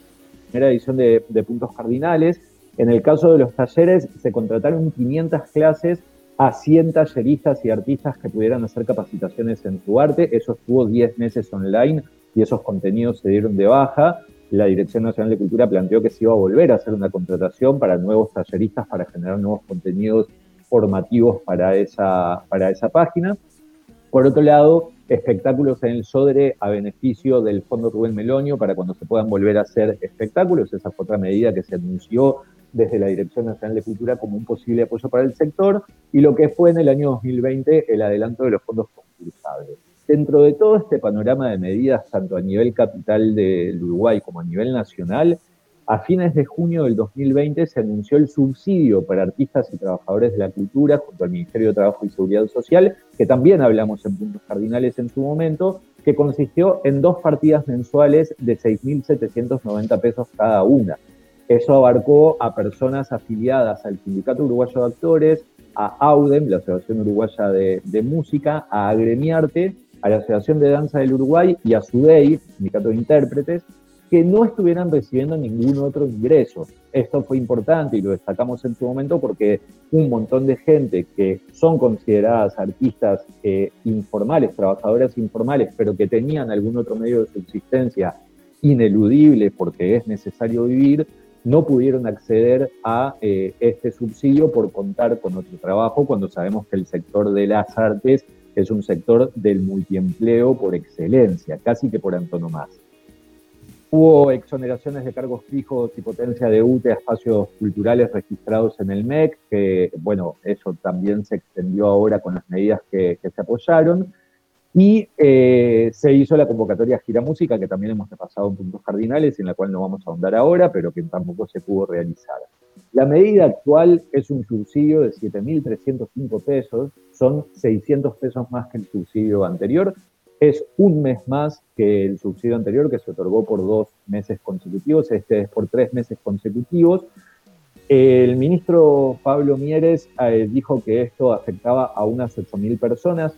Primera edición de, Puntos Cardinales. En el caso de los talleres, se contrataron 500 clases a 100 talleristas y artistas que pudieran hacer capacitaciones en su arte. Eso estuvo 10 meses online y esos contenidos se dieron de baja. La Dirección Nacional de Cultura planteó que se iba a volver a hacer una contratación para nuevos talleristas para generar nuevos contenidos formativos para esa, para esa página. Por otro lado, espectáculos en el Sodre a beneficio del Fondo Rubén Melonio para cuando se puedan volver a hacer espectáculos. Esa fue otra medida que se anunció desde la Dirección Nacional de Cultura como un posible apoyo para el sector y lo que fue en el año 2020 el adelanto de los fondos concursables. Dentro de todo este panorama de medidas, tanto a nivel capital del Uruguay como a nivel nacional, a fines de junio del 2020 se anunció el subsidio para artistas y trabajadores de la cultura junto al Ministerio de Trabajo y Seguridad Social, que también hablamos en puntos cardinales en su momento, que consistió en dos partidas mensuales de 6.790 pesos cada una. Eso abarcó a personas afiliadas al Sindicato Uruguayo de Actores, a AUDEM, la Asociación Uruguaya de, Música, a Agremiarte, a la Asociación de Danza del Uruguay y a SUDEI, Sindicato de Intérpretes, que no estuvieran recibiendo ningún otro ingreso. Esto fue importante y lo destacamos en su momento porque un montón de gente que son consideradas artistas eh, informales, trabajadoras informales, pero que tenían algún otro medio de subsistencia ineludible porque es necesario vivir, no pudieron acceder a eh, este subsidio por contar con otro trabajo, cuando sabemos que el sector de las artes es un sector del multiempleo por excelencia, casi que por antonomasia. Hubo exoneraciones de cargos fijos y potencia de UTE a espacios culturales registrados en el MEC, que, bueno, eso también se extendió ahora con las medidas que, se apoyaron. Y eh, se hizo la convocatoria Gira Música, que también hemos repasado en puntos cardinales, en la cual no vamos a ahondar ahora, pero que tampoco se pudo realizar. La medida actual es un subsidio de 7.305 pesos, son 600 pesos más que el subsidio anterior, es un mes más que el subsidio anterior que se otorgó por dos meses consecutivos, este es por tres meses consecutivos. El ministro Pablo Mieres eh, dijo que esto afectaba a unas 8.000 personas.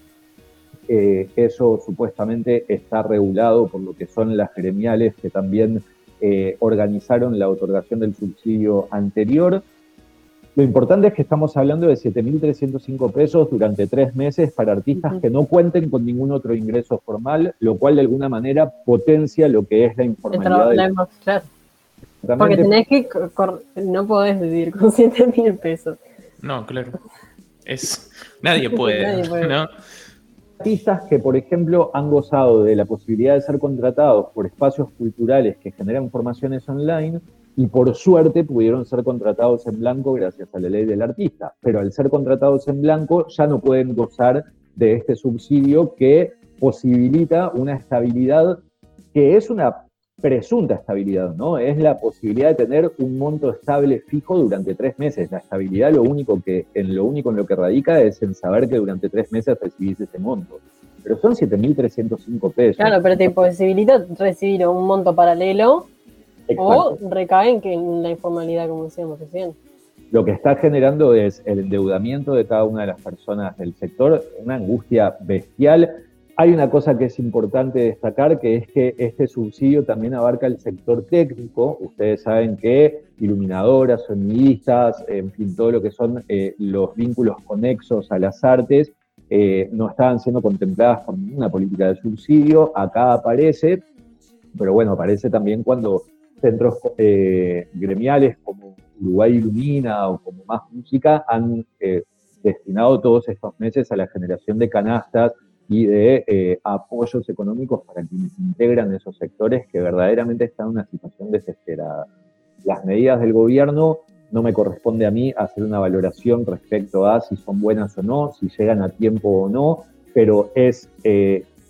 Eh, eso supuestamente está regulado por lo que son las gremiales que también eh, organizaron la otorgación del subsidio anterior. Lo importante es que estamos hablando de 7.305 pesos durante tres meses para artistas que no cuenten con ningún otro ingreso formal, lo cual de alguna manera potencia lo que es la informalidad. Porque tenés que, no podés vivir con 7.000 pesos. No, claro. Es, nadie puede, ¿no? Artistas que, por ejemplo, han gozado de la posibilidad de ser contratados por espacios culturales que generan formaciones online, y por suerte pudieron ser contratados en blanco gracias a la ley del artista. Pero al ser contratados en blanco ya no pueden gozar de este subsidio que posibilita una estabilidad que es una presunta estabilidad, ¿no? Es la posibilidad de tener un monto estable fijo durante tres meses. La estabilidad lo único que, en lo único en lo que radica es en saber que durante tres meses recibís ese monto. Pero son 7.305 pesos. Claro, pero te posibilita recibir un monto paralelo o recaen que en la informalidad, como decíamos recién. Lo que está generando es el endeudamiento de cada una de las personas del sector, una angustia bestial. Hay una cosa que es importante destacar, que es que este subsidio también abarca el sector técnico. Ustedes saben que iluminadoras, sonidistas, en fin, todo lo que son eh, los vínculos conexos a las artes, eh, no estaban siendo contempladas por ninguna política de subsidio. Acá aparece, pero bueno, aparece también cuando centros eh, gremiales como Uruguay Ilumina o como Más Música han eh, destinado todos estos meses a la generación de canastas y de eh, apoyos económicos para quienes integran esos sectores que verdaderamente están en una situación desesperada. Las medidas del gobierno no me corresponde a mí hacer una valoración respecto a si son buenas o no, si llegan a tiempo o no, pero es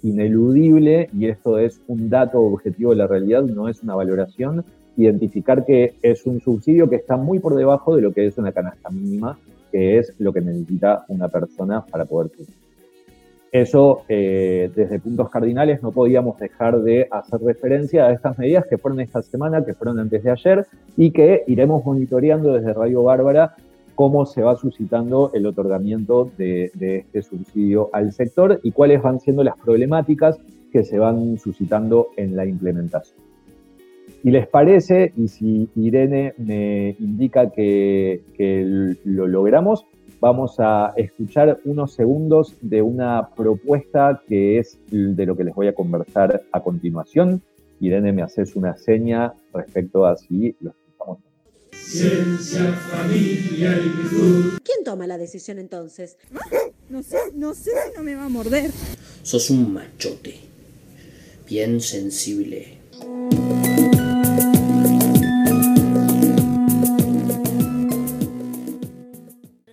ineludible, y esto es un dato objetivo de la realidad, no es una valoración, identificar que es un subsidio que está muy por debajo de lo que es una canasta mínima, que es lo que necesita una persona para poder vivir. Eso, eh, desde puntos cardinales, no podíamos dejar de hacer referencia a estas medidas que fueron esta semana, que fueron antes de ayer, y que iremos monitoreando desde Radio Bárbara cómo se va suscitando el otorgamiento de, este subsidio al sector y cuáles van siendo las problemáticas que se van suscitando en la implementación. Si les parece, y si Irene me indica que, lo logramos, vamos a escuchar unos segundos de una propuesta que es de lo que les voy a conversar a continuación. Irene, me haces una seña respecto a si lo Ciencia, familia y virtud. ¿Quién toma la decisión entonces? No sé, no sé si no me va a morder. Sos un machote, bien sensible.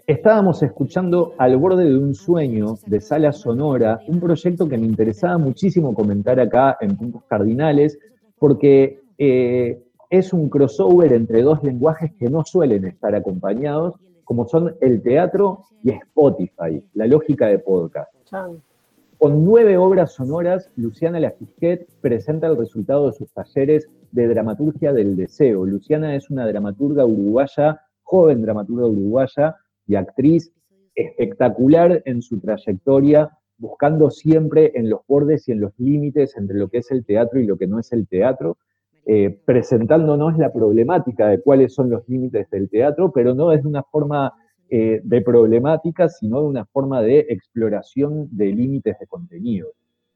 Estábamos escuchando Al borde de un sueño de Sala Sonora, un proyecto que me interesaba muchísimo comentar acá en Puntos Cardinales, porque eh, es un crossover entre dos lenguajes que no suelen estar acompañados, como son el teatro y Spotify, la lógica de podcast. Con nueve obras sonoras, Luciana Lafisquet presenta el resultado de sus talleres de dramaturgia del deseo. Luciana es una dramaturga uruguaya, joven dramaturga uruguaya y actriz espectacular en su trayectoria, buscando siempre en los bordes y en los límites entre lo que es el teatro y lo que no es el teatro. Eh, presentándonos la problemática de cuáles son los límites del teatro, pero no es de una forma eh, de problemática, sino de una forma de exploración de límites de contenido.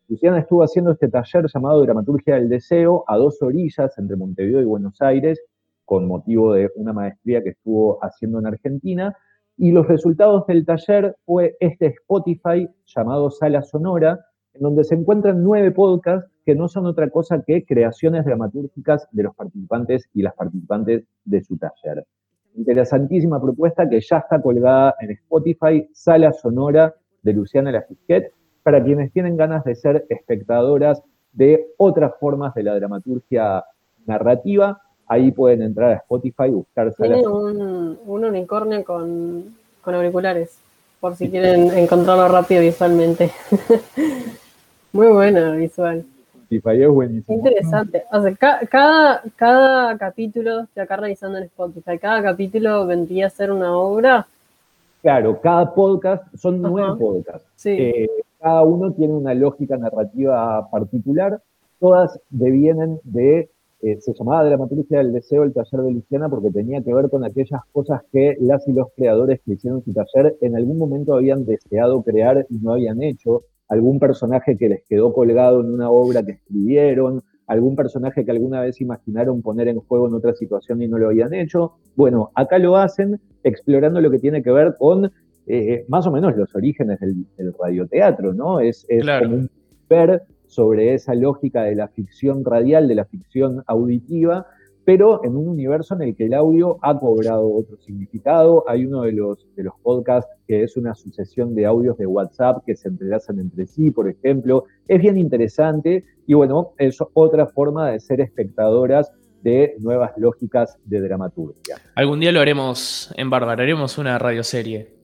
Luciana estuvo haciendo este taller llamado Dramaturgia del Deseo a dos orillas entre Montevideo y Buenos Aires, con motivo de una maestría que estuvo haciendo en Argentina. Y los resultados del taller fue este Spotify llamado Sala Sonora, en donde se encuentran nueve podcasts que no son otra cosa que creaciones dramatúrgicas de los participantes y las participantes de su taller. Interesantísima propuesta que ya está colgada en Spotify, Sala Sonora de Luciana Lafisquet, para quienes tienen ganas de ser espectadoras de otras formas de la dramaturgia narrativa. Ahí pueden entrar a Spotify, buscar Sala Tiene un, un unicornio con, con auriculares, por si quieren encontrarlo rápido visualmente. Muy buena visual. Spotify es buenísimo. Interesante. O sea, cada, cada capítulo, estoy acá revisando en Spotify, cada capítulo vendría a ser una obra. Claro, cada podcast, son nueve podcasts. Eh, cada uno tiene una lógica narrativa particular. Todas devienen de, eh, se llamaba Dramaturgia del Deseo el taller de Luciana porque tenía que ver con aquellas cosas que las y los creadores que hicieron su taller en algún momento habían deseado crear y no habían hecho algún personaje que les quedó colgado en una obra que escribieron, algún personaje que alguna vez imaginaron poner en juego en otra situación y no lo habían hecho. Bueno, acá lo hacen explorando lo que tiene que ver con eh, más o menos los orígenes del, radioteatro, ¿no? Es, es como un ver sobre esa lógica de la ficción radial, de la ficción auditiva, pero en un universo en el que el audio ha cobrado otro significado. Hay uno de los, de los podcasts que es una sucesión de audios de WhatsApp que se entrelazan entre sí, por ejemplo. Es bien interesante y bueno, es otra forma de ser espectadoras de nuevas lógicas de dramaturgia. Algún día lo haremos en Bárbara, haremos una radioserie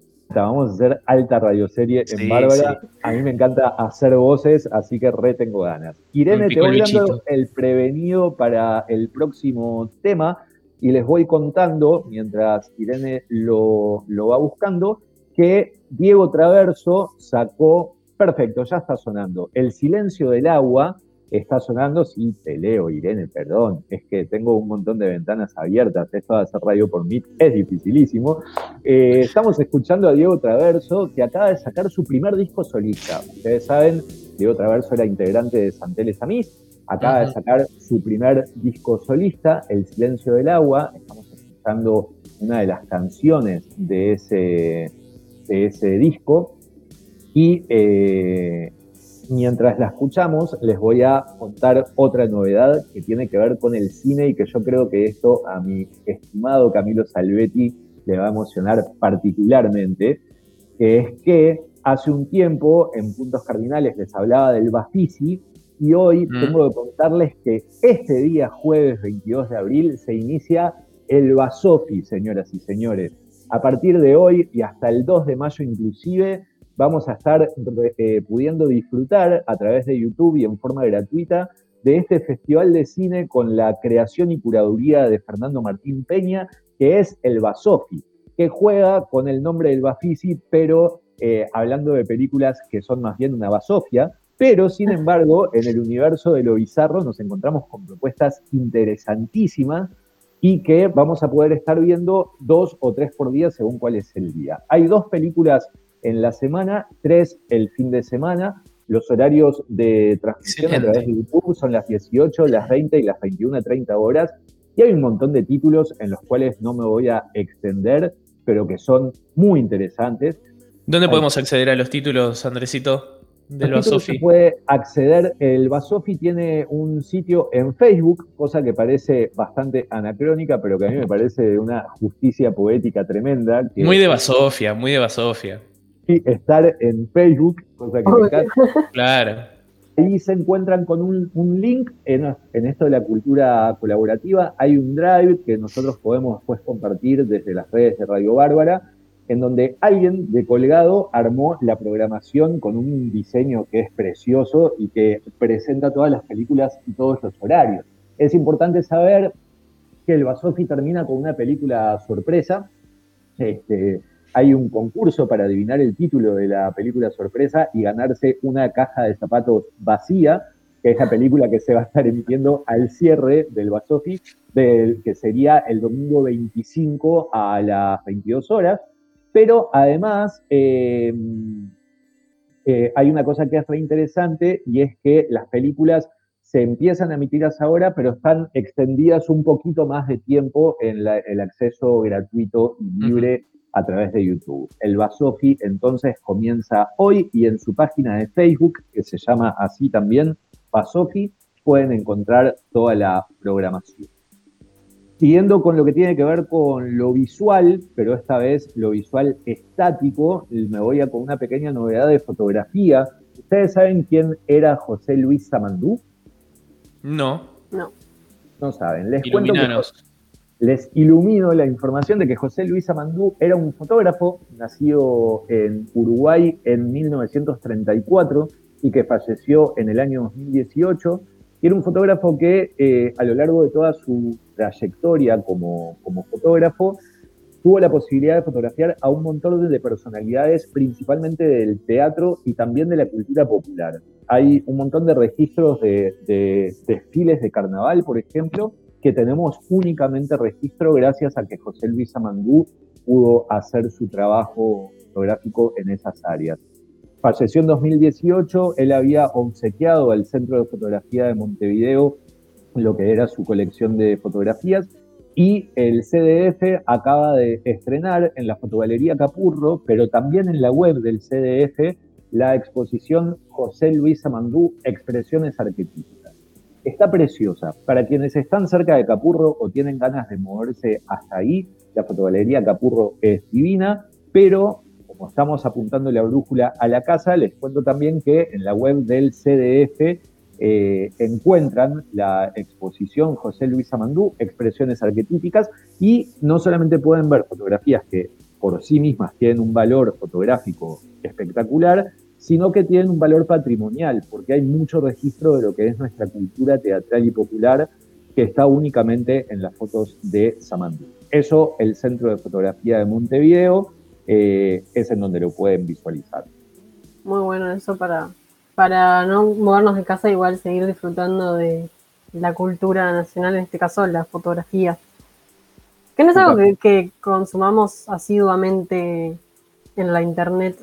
vamos a hacer alta radioserie en Bárbara. A mí me encanta hacer voces, así que re tengo ganas. Irene, te voy dando el prevenido para el próximo tema y les voy contando, mientras Irene lo, lo va buscando, que Diego Traverso sacó, perfecto, ya está sonando, El silencio del agua, está sonando, sí, te leo, Irene, perdón, es que tengo un montón de ventanas abiertas, esto de hacer radio por mí es dificilísimo. Eh, estamos escuchando a Diego Traverso, que acaba de sacar su primer disco solista. Ustedes saben, Diego Traverso era integrante de Santeles Amis, acaba de sacar su primer disco solista, El Silencio del Agua, estamos escuchando una de las canciones de ese, de ese disco, y eh, mientras la escuchamos, les voy a contar otra novedad que tiene que ver con el cine y que yo creo que esto a mi estimado Camilo Salvetti le va a emocionar particularmente, que es que hace un tiempo en Puntos Cardinales les hablaba del Bafisi y hoy mm. tengo que contarles que este día, jueves 22 de abril, se inicia el Basofi, señoras y señores. A partir de hoy y hasta el 2 de mayo inclusive, vamos a estar eh, pudiendo disfrutar a través de YouTube y en forma gratuita de este festival de cine con la creación y curaduría de Fernando Martín Peña, que es el Basofi, que juega con el nombre del Bafisi, pero eh, hablando de películas que son más bien una basofia, pero sin embargo, en el universo de lo bizarro nos encontramos con propuestas interesantísimas y que vamos a poder estar viendo dos o tres por día según cuál es el día. Hay dos películas en la semana, tres el fin de semana. Los horarios de transmisión a través de YouTube son las 18, las 20 y las 21 30 horas. Y hay un montón de títulos en los cuales no me voy a extender, pero que son muy interesantes. ¿Dónde podemos acceder a los títulos, Andresito? Del Basofi. Se puede acceder, el Basofi tiene un sitio en Facebook, cosa que parece bastante anacrónica, pero que a mí me parece de una justicia poética tremenda. muy de Basofia, muy de Basofia estar en Facebook, cosa que me encanta. Claro. Ahí se encuentran con un, link en, esto de la cultura colaborativa. Hay un drive que nosotros podemos después compartir desde las redes de Radio Bárbara, en donde alguien de Colgado armó la programación con un diseño que es precioso y que presenta todas las películas y todos los horarios. Es importante saber que el Basofi termina con una película sorpresa. Este, hay un concurso para adivinar el título de la película sorpresa y ganarse una caja de zapatos vacía, que es la película que se va a estar emitiendo al cierre del Basofi, del, que sería el domingo 25 a las 22 horas. Pero además eh, eh, hay una cosa que es re interesante y es que las películas se empiezan a emitir ahora, pero están extendidas un poquito más de tiempo en el acceso gratuito y libre a través de YouTube. El Basofi entonces comienza hoy y en su página de Facebook, que se llama así también, Basofi, pueden encontrar toda la programación. Siguiendo con lo que tiene que ver con lo visual, pero esta vez lo visual estático, me voy a con una pequeña novedad de fotografía. ¿Ustedes saben quién era José Luis Samandú? No. No. No saben. Les cuento les ilumino la información de que José Luis Amandú era un fotógrafo nacido en Uruguay en 1934 y que falleció en el año 2018. Y era un fotógrafo que eh, a lo largo de toda su trayectoria como, como fotógrafo tuvo la posibilidad de fotografiar a un montón de personalidades, principalmente del teatro y también de la cultura popular. Hay un montón de registros de, de desfiles de carnaval, por ejemplo, que tenemos únicamente registro gracias a que José Luis Amandú pudo hacer su trabajo fotográfico en esas áreas. Falleció en 2018, él había obsequiado al Centro de Fotografía de Montevideo lo que era su colección de fotografías y el CDF acaba de estrenar en la Fotogalería Capurro, pero también en la web del CDF, la exposición José Luis Amandú, Expresiones Arquetípicas. Está preciosa. Para quienes están cerca de Capurro o tienen ganas de moverse hasta ahí, la fotogalería Capurro es divina, pero como estamos apuntando la brújula a la casa, les cuento también que en la web del CDF eh, encuentran la exposición José Luis Amandú, Expresiones Arquetípicas, y no solamente pueden ver fotografías que por sí mismas tienen un valor fotográfico espectacular, sino que tienen un valor patrimonial, porque hay mucho registro de lo que es nuestra cultura teatral y popular que está únicamente en las fotos de Samandú. Eso, el Centro de Fotografía de Montevideo, eh, es en donde lo pueden visualizar. Muy bueno eso para, para no movernos de casa, igual seguir disfrutando de la cultura nacional, en este caso la fotografía. Que no es algo que, que consumamos asiduamente en la internet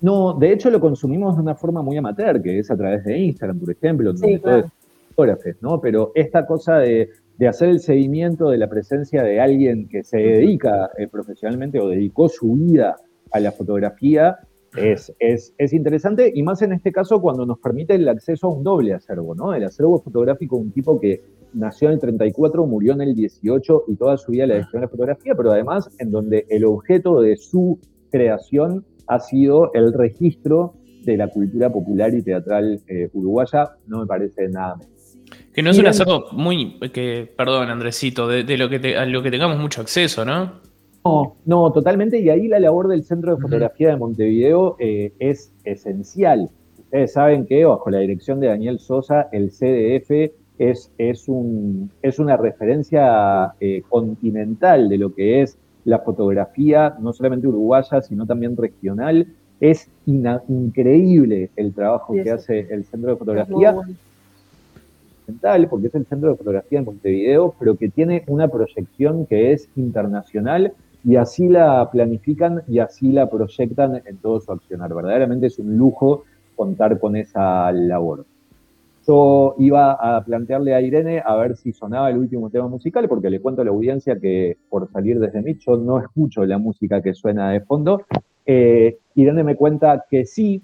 no, de hecho lo consumimos de una forma muy amateur, que es a través de Instagram, por ejemplo, donde todo fotógrafos, ¿no? Pero esta cosa de, hacer el seguimiento de la presencia de alguien que se dedica eh, profesionalmente o dedicó su vida a la fotografía es, es, interesante y más en este caso cuando nos permite el acceso a un doble acervo, ¿no? El acervo fotográfico de un tipo que nació en el 34, murió en el 18 y toda su vida la dedicó a la fotografía, pero además en donde el objeto de su creación ha sido el registro de la cultura popular y teatral eh, uruguaya, no me parece nada menos. Que no es un acervo muy, que, perdón Andresito, de, lo que a lo que tengamos mucho acceso, ¿no? No, no, totalmente, y ahí la labor del Centro de Fotografía de Montevideo eh, es esencial. Ustedes saben que bajo la dirección de Daniel Sosa, el CDF es, es, un, es una referencia eh, continental de lo que es la fotografía, no solamente uruguaya, sino también regional. Es increíble el trabajo que hace el Centro de Fotografía, porque es el Centro de Fotografía de Montevideo, pero que tiene una proyección que es internacional y así la planifican y así la proyectan en todo su accionar. Verdaderamente es un lujo contar con esa labor. Yo iba a plantearle a Irene a ver si sonaba el último tema musical, porque le cuento a la audiencia que por salir desde mí yo no escucho la música que suena de fondo. Eh, Irene me cuenta que sí,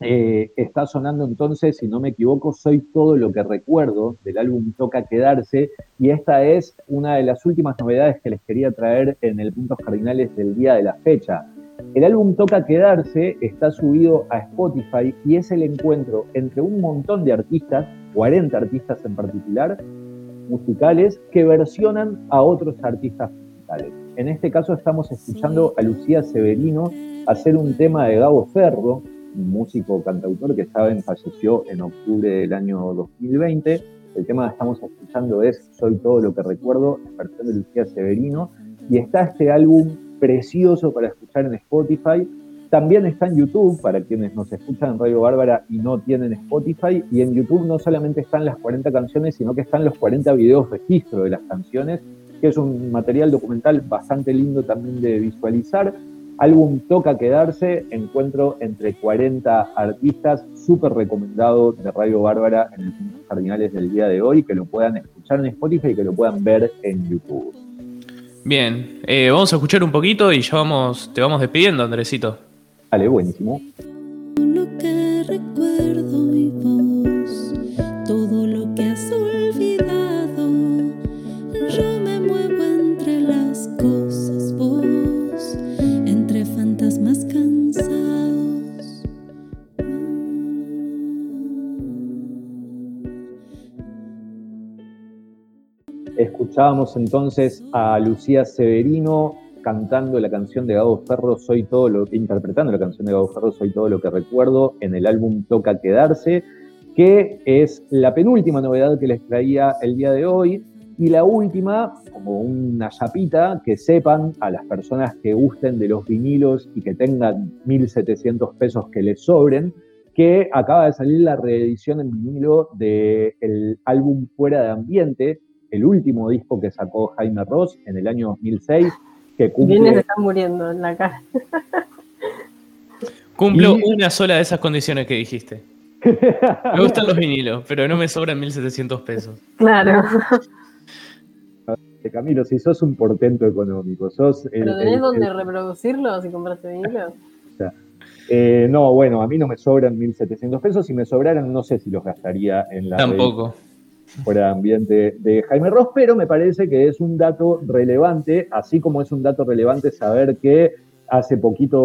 eh, está sonando entonces, si no me equivoco, Soy todo lo que recuerdo del álbum Toca Quedarse, y esta es una de las últimas novedades que les quería traer en el Puntos Cardinales del día de la fecha. El álbum Toca Quedarse está subido a Spotify y es el encuentro entre un montón de artistas, 40 artistas en particular, musicales, que versionan a otros artistas musicales. En este caso estamos escuchando a Lucía Severino hacer un tema de Gabo Ferro, un músico cantautor que saben falleció en octubre del año 2020. El tema que estamos escuchando es Soy todo lo que recuerdo, versión de Lucía Severino. Y está este álbum precioso para escuchar en Spotify. También está en YouTube, para quienes nos escuchan en Radio Bárbara y no tienen Spotify. Y en YouTube no solamente están las 40 canciones, sino que están los 40 videos registro de las canciones, que es un material documental bastante lindo también de visualizar. álbum Toca Quedarse, encuentro entre 40 artistas, súper recomendado de Radio Bárbara en Puntos Cardinales del día de hoy, que lo puedan escuchar en Spotify y que lo puedan ver en YouTube. Bien, eh, vamos a escuchar un poquito y ya vamos, te vamos despidiendo, Andresito. Vale, buenísimo. Lo que recuerdo y vos, todo Escuchábamos entonces a Lucía Severino cantando la canción de Gabo Ferro, Soy todo lo interpretando la canción de Gabo Ferro, Soy todo lo que recuerdo, en el álbum Toca Quedarse, que es la penúltima novedad que les traía el día de hoy. Y la última, como una chapita, que sepan a las personas que gusten de los vinilos y que tengan 1.700 pesos que les sobren, que acaba de salir la reedición en vinilo del álbum Fuera de Ambiente, el último disco que sacó Jaime Ross en el año 2006, que cumple... se están muriendo en la cara. Cumplo una sola de esas condiciones que dijiste. Me gustan los vinilos, pero no me sobran 1.700 pesos. Claro. Camilo, si sos un portento económico, sos... El, ¿Pero tenés el- donde el- reproducirlo si compraste vinilo? Eh, no, bueno, a mí no me sobran 1.700 pesos. Si me sobraran, no sé si los gastaría en la Tampoco. red fuera de ambiente de Jaime Ross, pero me parece que es un dato relevante, así como es un dato relevante saber que hace poquito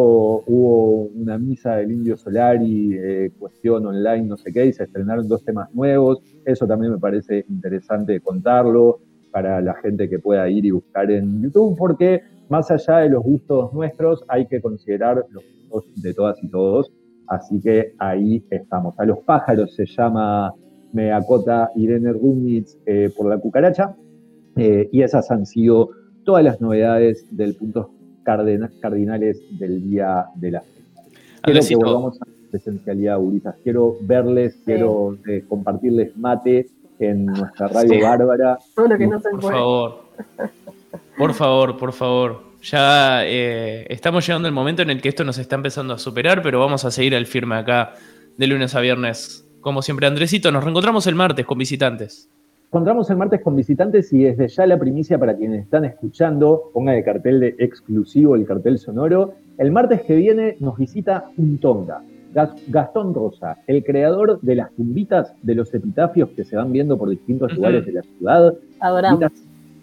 hubo una misa del Indio Solari, eh, cuestión online, no sé qué, y se estrenaron dos temas nuevos. Eso también me parece interesante contarlo para la gente que pueda ir y buscar en YouTube, porque más allá de los gustos nuestros, hay que considerar los gustos de todas y todos. Así que ahí estamos. A los pájaros se llama, me acota Irene Rumnitz eh, por la cucaracha. Eh, y esas han sido todas las novedades del puntos cardena- cardinales del día de la fecha. Quiero que volvamos a la presencialidad, Uritas. Quiero verles, quiero eh, compartirles mate en nuestra radio Sí. bárbara. Todo lo que no se Por puede. favor. Por favor, por favor. Ya eh, estamos llegando al momento en el que esto nos está empezando a superar, pero vamos a seguir al firme acá de lunes a viernes. Como siempre, Andresito, nos reencontramos el martes con visitantes. Encontramos el martes con visitantes y desde ya la primicia para quienes están escuchando, ponga el cartel de exclusivo, el cartel sonoro. El martes que viene nos visita un tonga, Gas- Gastón Rosa, el creador de las tumbitas de los epitafios que se van viendo por distintos lugares de la ciudad. Adoramos.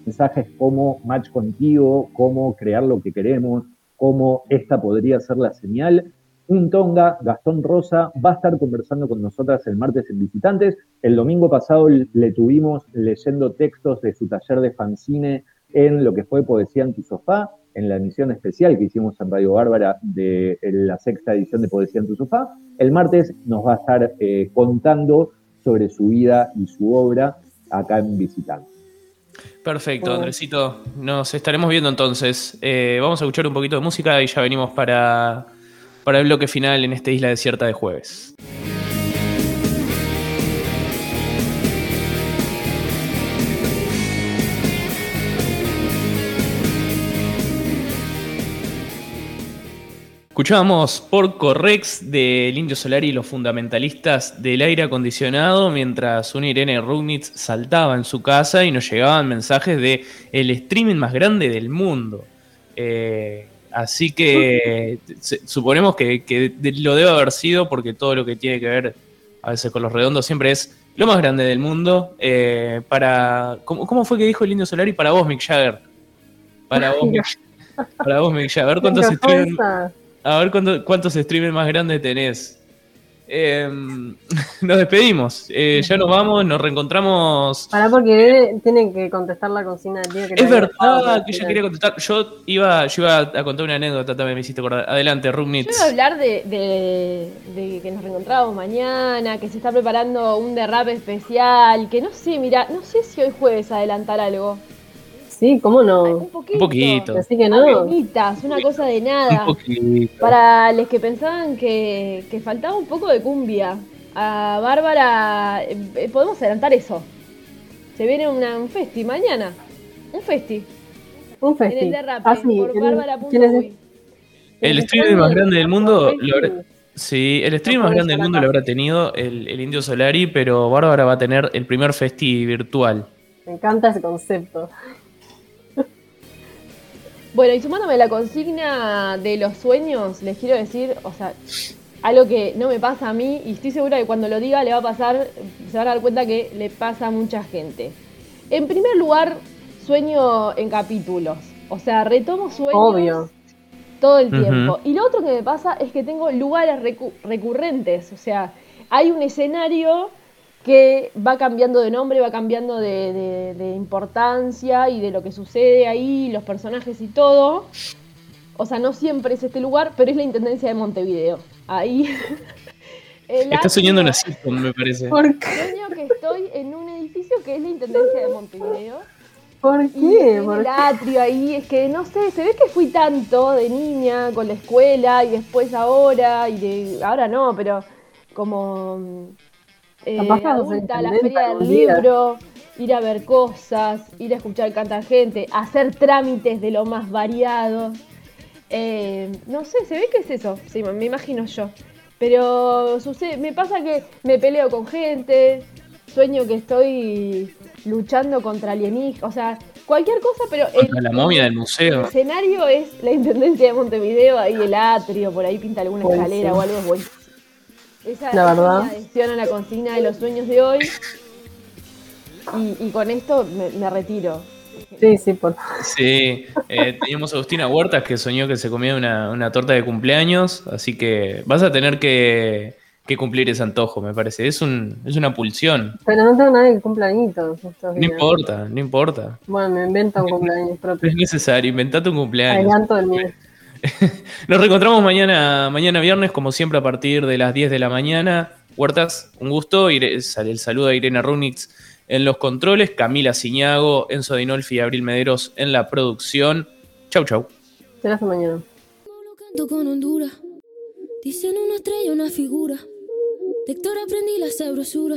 Mensajes como match contigo, cómo crear lo que queremos, cómo esta podría ser la señal. Un tonga, Gastón Rosa, va a estar conversando con nosotras el martes en Visitantes. El domingo pasado le tuvimos leyendo textos de su taller de fanzine en lo que fue Poesía en tu sofá, en la emisión especial que hicimos en Radio Bárbara de la sexta edición de Poesía en tu sofá. El martes nos va a estar eh, contando sobre su vida y su obra acá en Visitantes. Perfecto. Andresito. Nos estaremos viendo entonces. Eh, vamos a escuchar un poquito de música y ya venimos para, para el bloque final en esta isla desierta de jueves. Escuchábamos por Correx del Indio Solari y los fundamentalistas del aire acondicionado mientras una Irene Rugnitz saltaba en su casa y nos llegaban mensajes de el streaming más grande del mundo. Eh, así que se- suponemos que, lo debe haber sido porque todo lo que tiene que ver a veces con los redondos siempre es lo más grande del mundo. Eh, para ¿cómo, cómo fue que dijo el Indio Solari? Para vos, Mick Jagger. Para vos, Mick, para vos, Mick Jagger. A ver cuántos Fonsa. a ver cuánto- cuántos streamers más grandes tenés. Eh, nos despedimos. Eh, ya nos vamos, nos reencontramos. Pará, porque tienen que contestar la consigna del día que Es verdad que yo para quería contestar. Yo iba, yo iba a contar una anécdota también, me hiciste acordar. Adelante, Yo Rugnitz. iba a hablar de, de- de que nos reencontramos mañana, que se está preparando un derrape especial, que no sé, mira, no sé si hoy jueves adelantar algo. Sí, ¿cómo Ay, no? un poquito. Un poquito. Así que no. Una cosa de Un nada. poquito. Para los que pensaban que, que faltaba un poco de cumbia, a Bárbara, eh, podemos adelantar eso. Se viene una- un festi mañana. Un festi. Un En el festi. derrape. Ah, sí, por ¿quién- Bárbara.uy. El streaming más grande del mundo. sí, el streaming más grande del mundo lo habrá tenido el, el Indio Solari, pero Bárbara va a tener el primer festi virtual. Me encanta ese concepto. Bueno, y sumándome a la consigna de los sueños, les quiero decir, o sea, algo que no me pasa a mí y estoy segura que cuando lo diga le va a pasar, se van a dar cuenta que le pasa a mucha gente. En primer lugar, sueño en capítulos, o sea, retomo sueños todo el tiempo. Y lo otro que me pasa es que tengo lugares recurrentes, o sea, hay un escenario que va cambiando de nombre, va cambiando de, importancia y de lo que sucede ahí, los personajes y todo. O sea, no siempre es este lugar, pero es la Intendencia de Montevideo. Ahí. Estás soñando en una sitcom, me parece. Sueño que estoy en un edificio que es la Intendencia de Montevideo. ¿Por qué? el atrio ahí, es que no sé, se ve que fui tanto de niña con la escuela y después ahora, y de, ahora no, pero como eh, adulta, la feria del libro, ir a ver cosas, ir a escuchar cantar gente, hacer trámites de lo más variado. Eh, no sé, se ve que es eso, sí, me imagino yo. Pero sucede, me pasa que me peleo con gente, sueño que estoy luchando contra alienígenas, o sea, cualquier cosa, pero el, la momia del museo. El escenario es la Intendencia de Montevideo, ahí el atrio, por ahí pinta alguna escalera o algo, es bueno. Esa, la verdad. adhesión a la consigna de los sueños de hoy. Y, con esto me, retiro. Sí, sí, por Sí, eh, teníamos a Agustina Huertas que soñó que se comía una, torta de cumpleaños, así que vas a tener que, cumplir ese antojo, me parece. Es, un, es una pulsión. Pero no tengo nadie que cumpla añitos. No importa, no importa. Bueno, me invento un cumpleaños propio. Es necesario, inventate un cumpleaños. Adelanto el mío. Nos reencontramos mañana, mañana viernes, como siempre, a partir de las 10 de la mañana. Huertas, un gusto. El saludo a Irene Runitz en los controles, Camila Ciñago, Enzo Dinolfi y Abril Mederos en la producción. Chau, chau. Hasta mañana. Dicen una estrella, una figura. aprendí la sabrosura.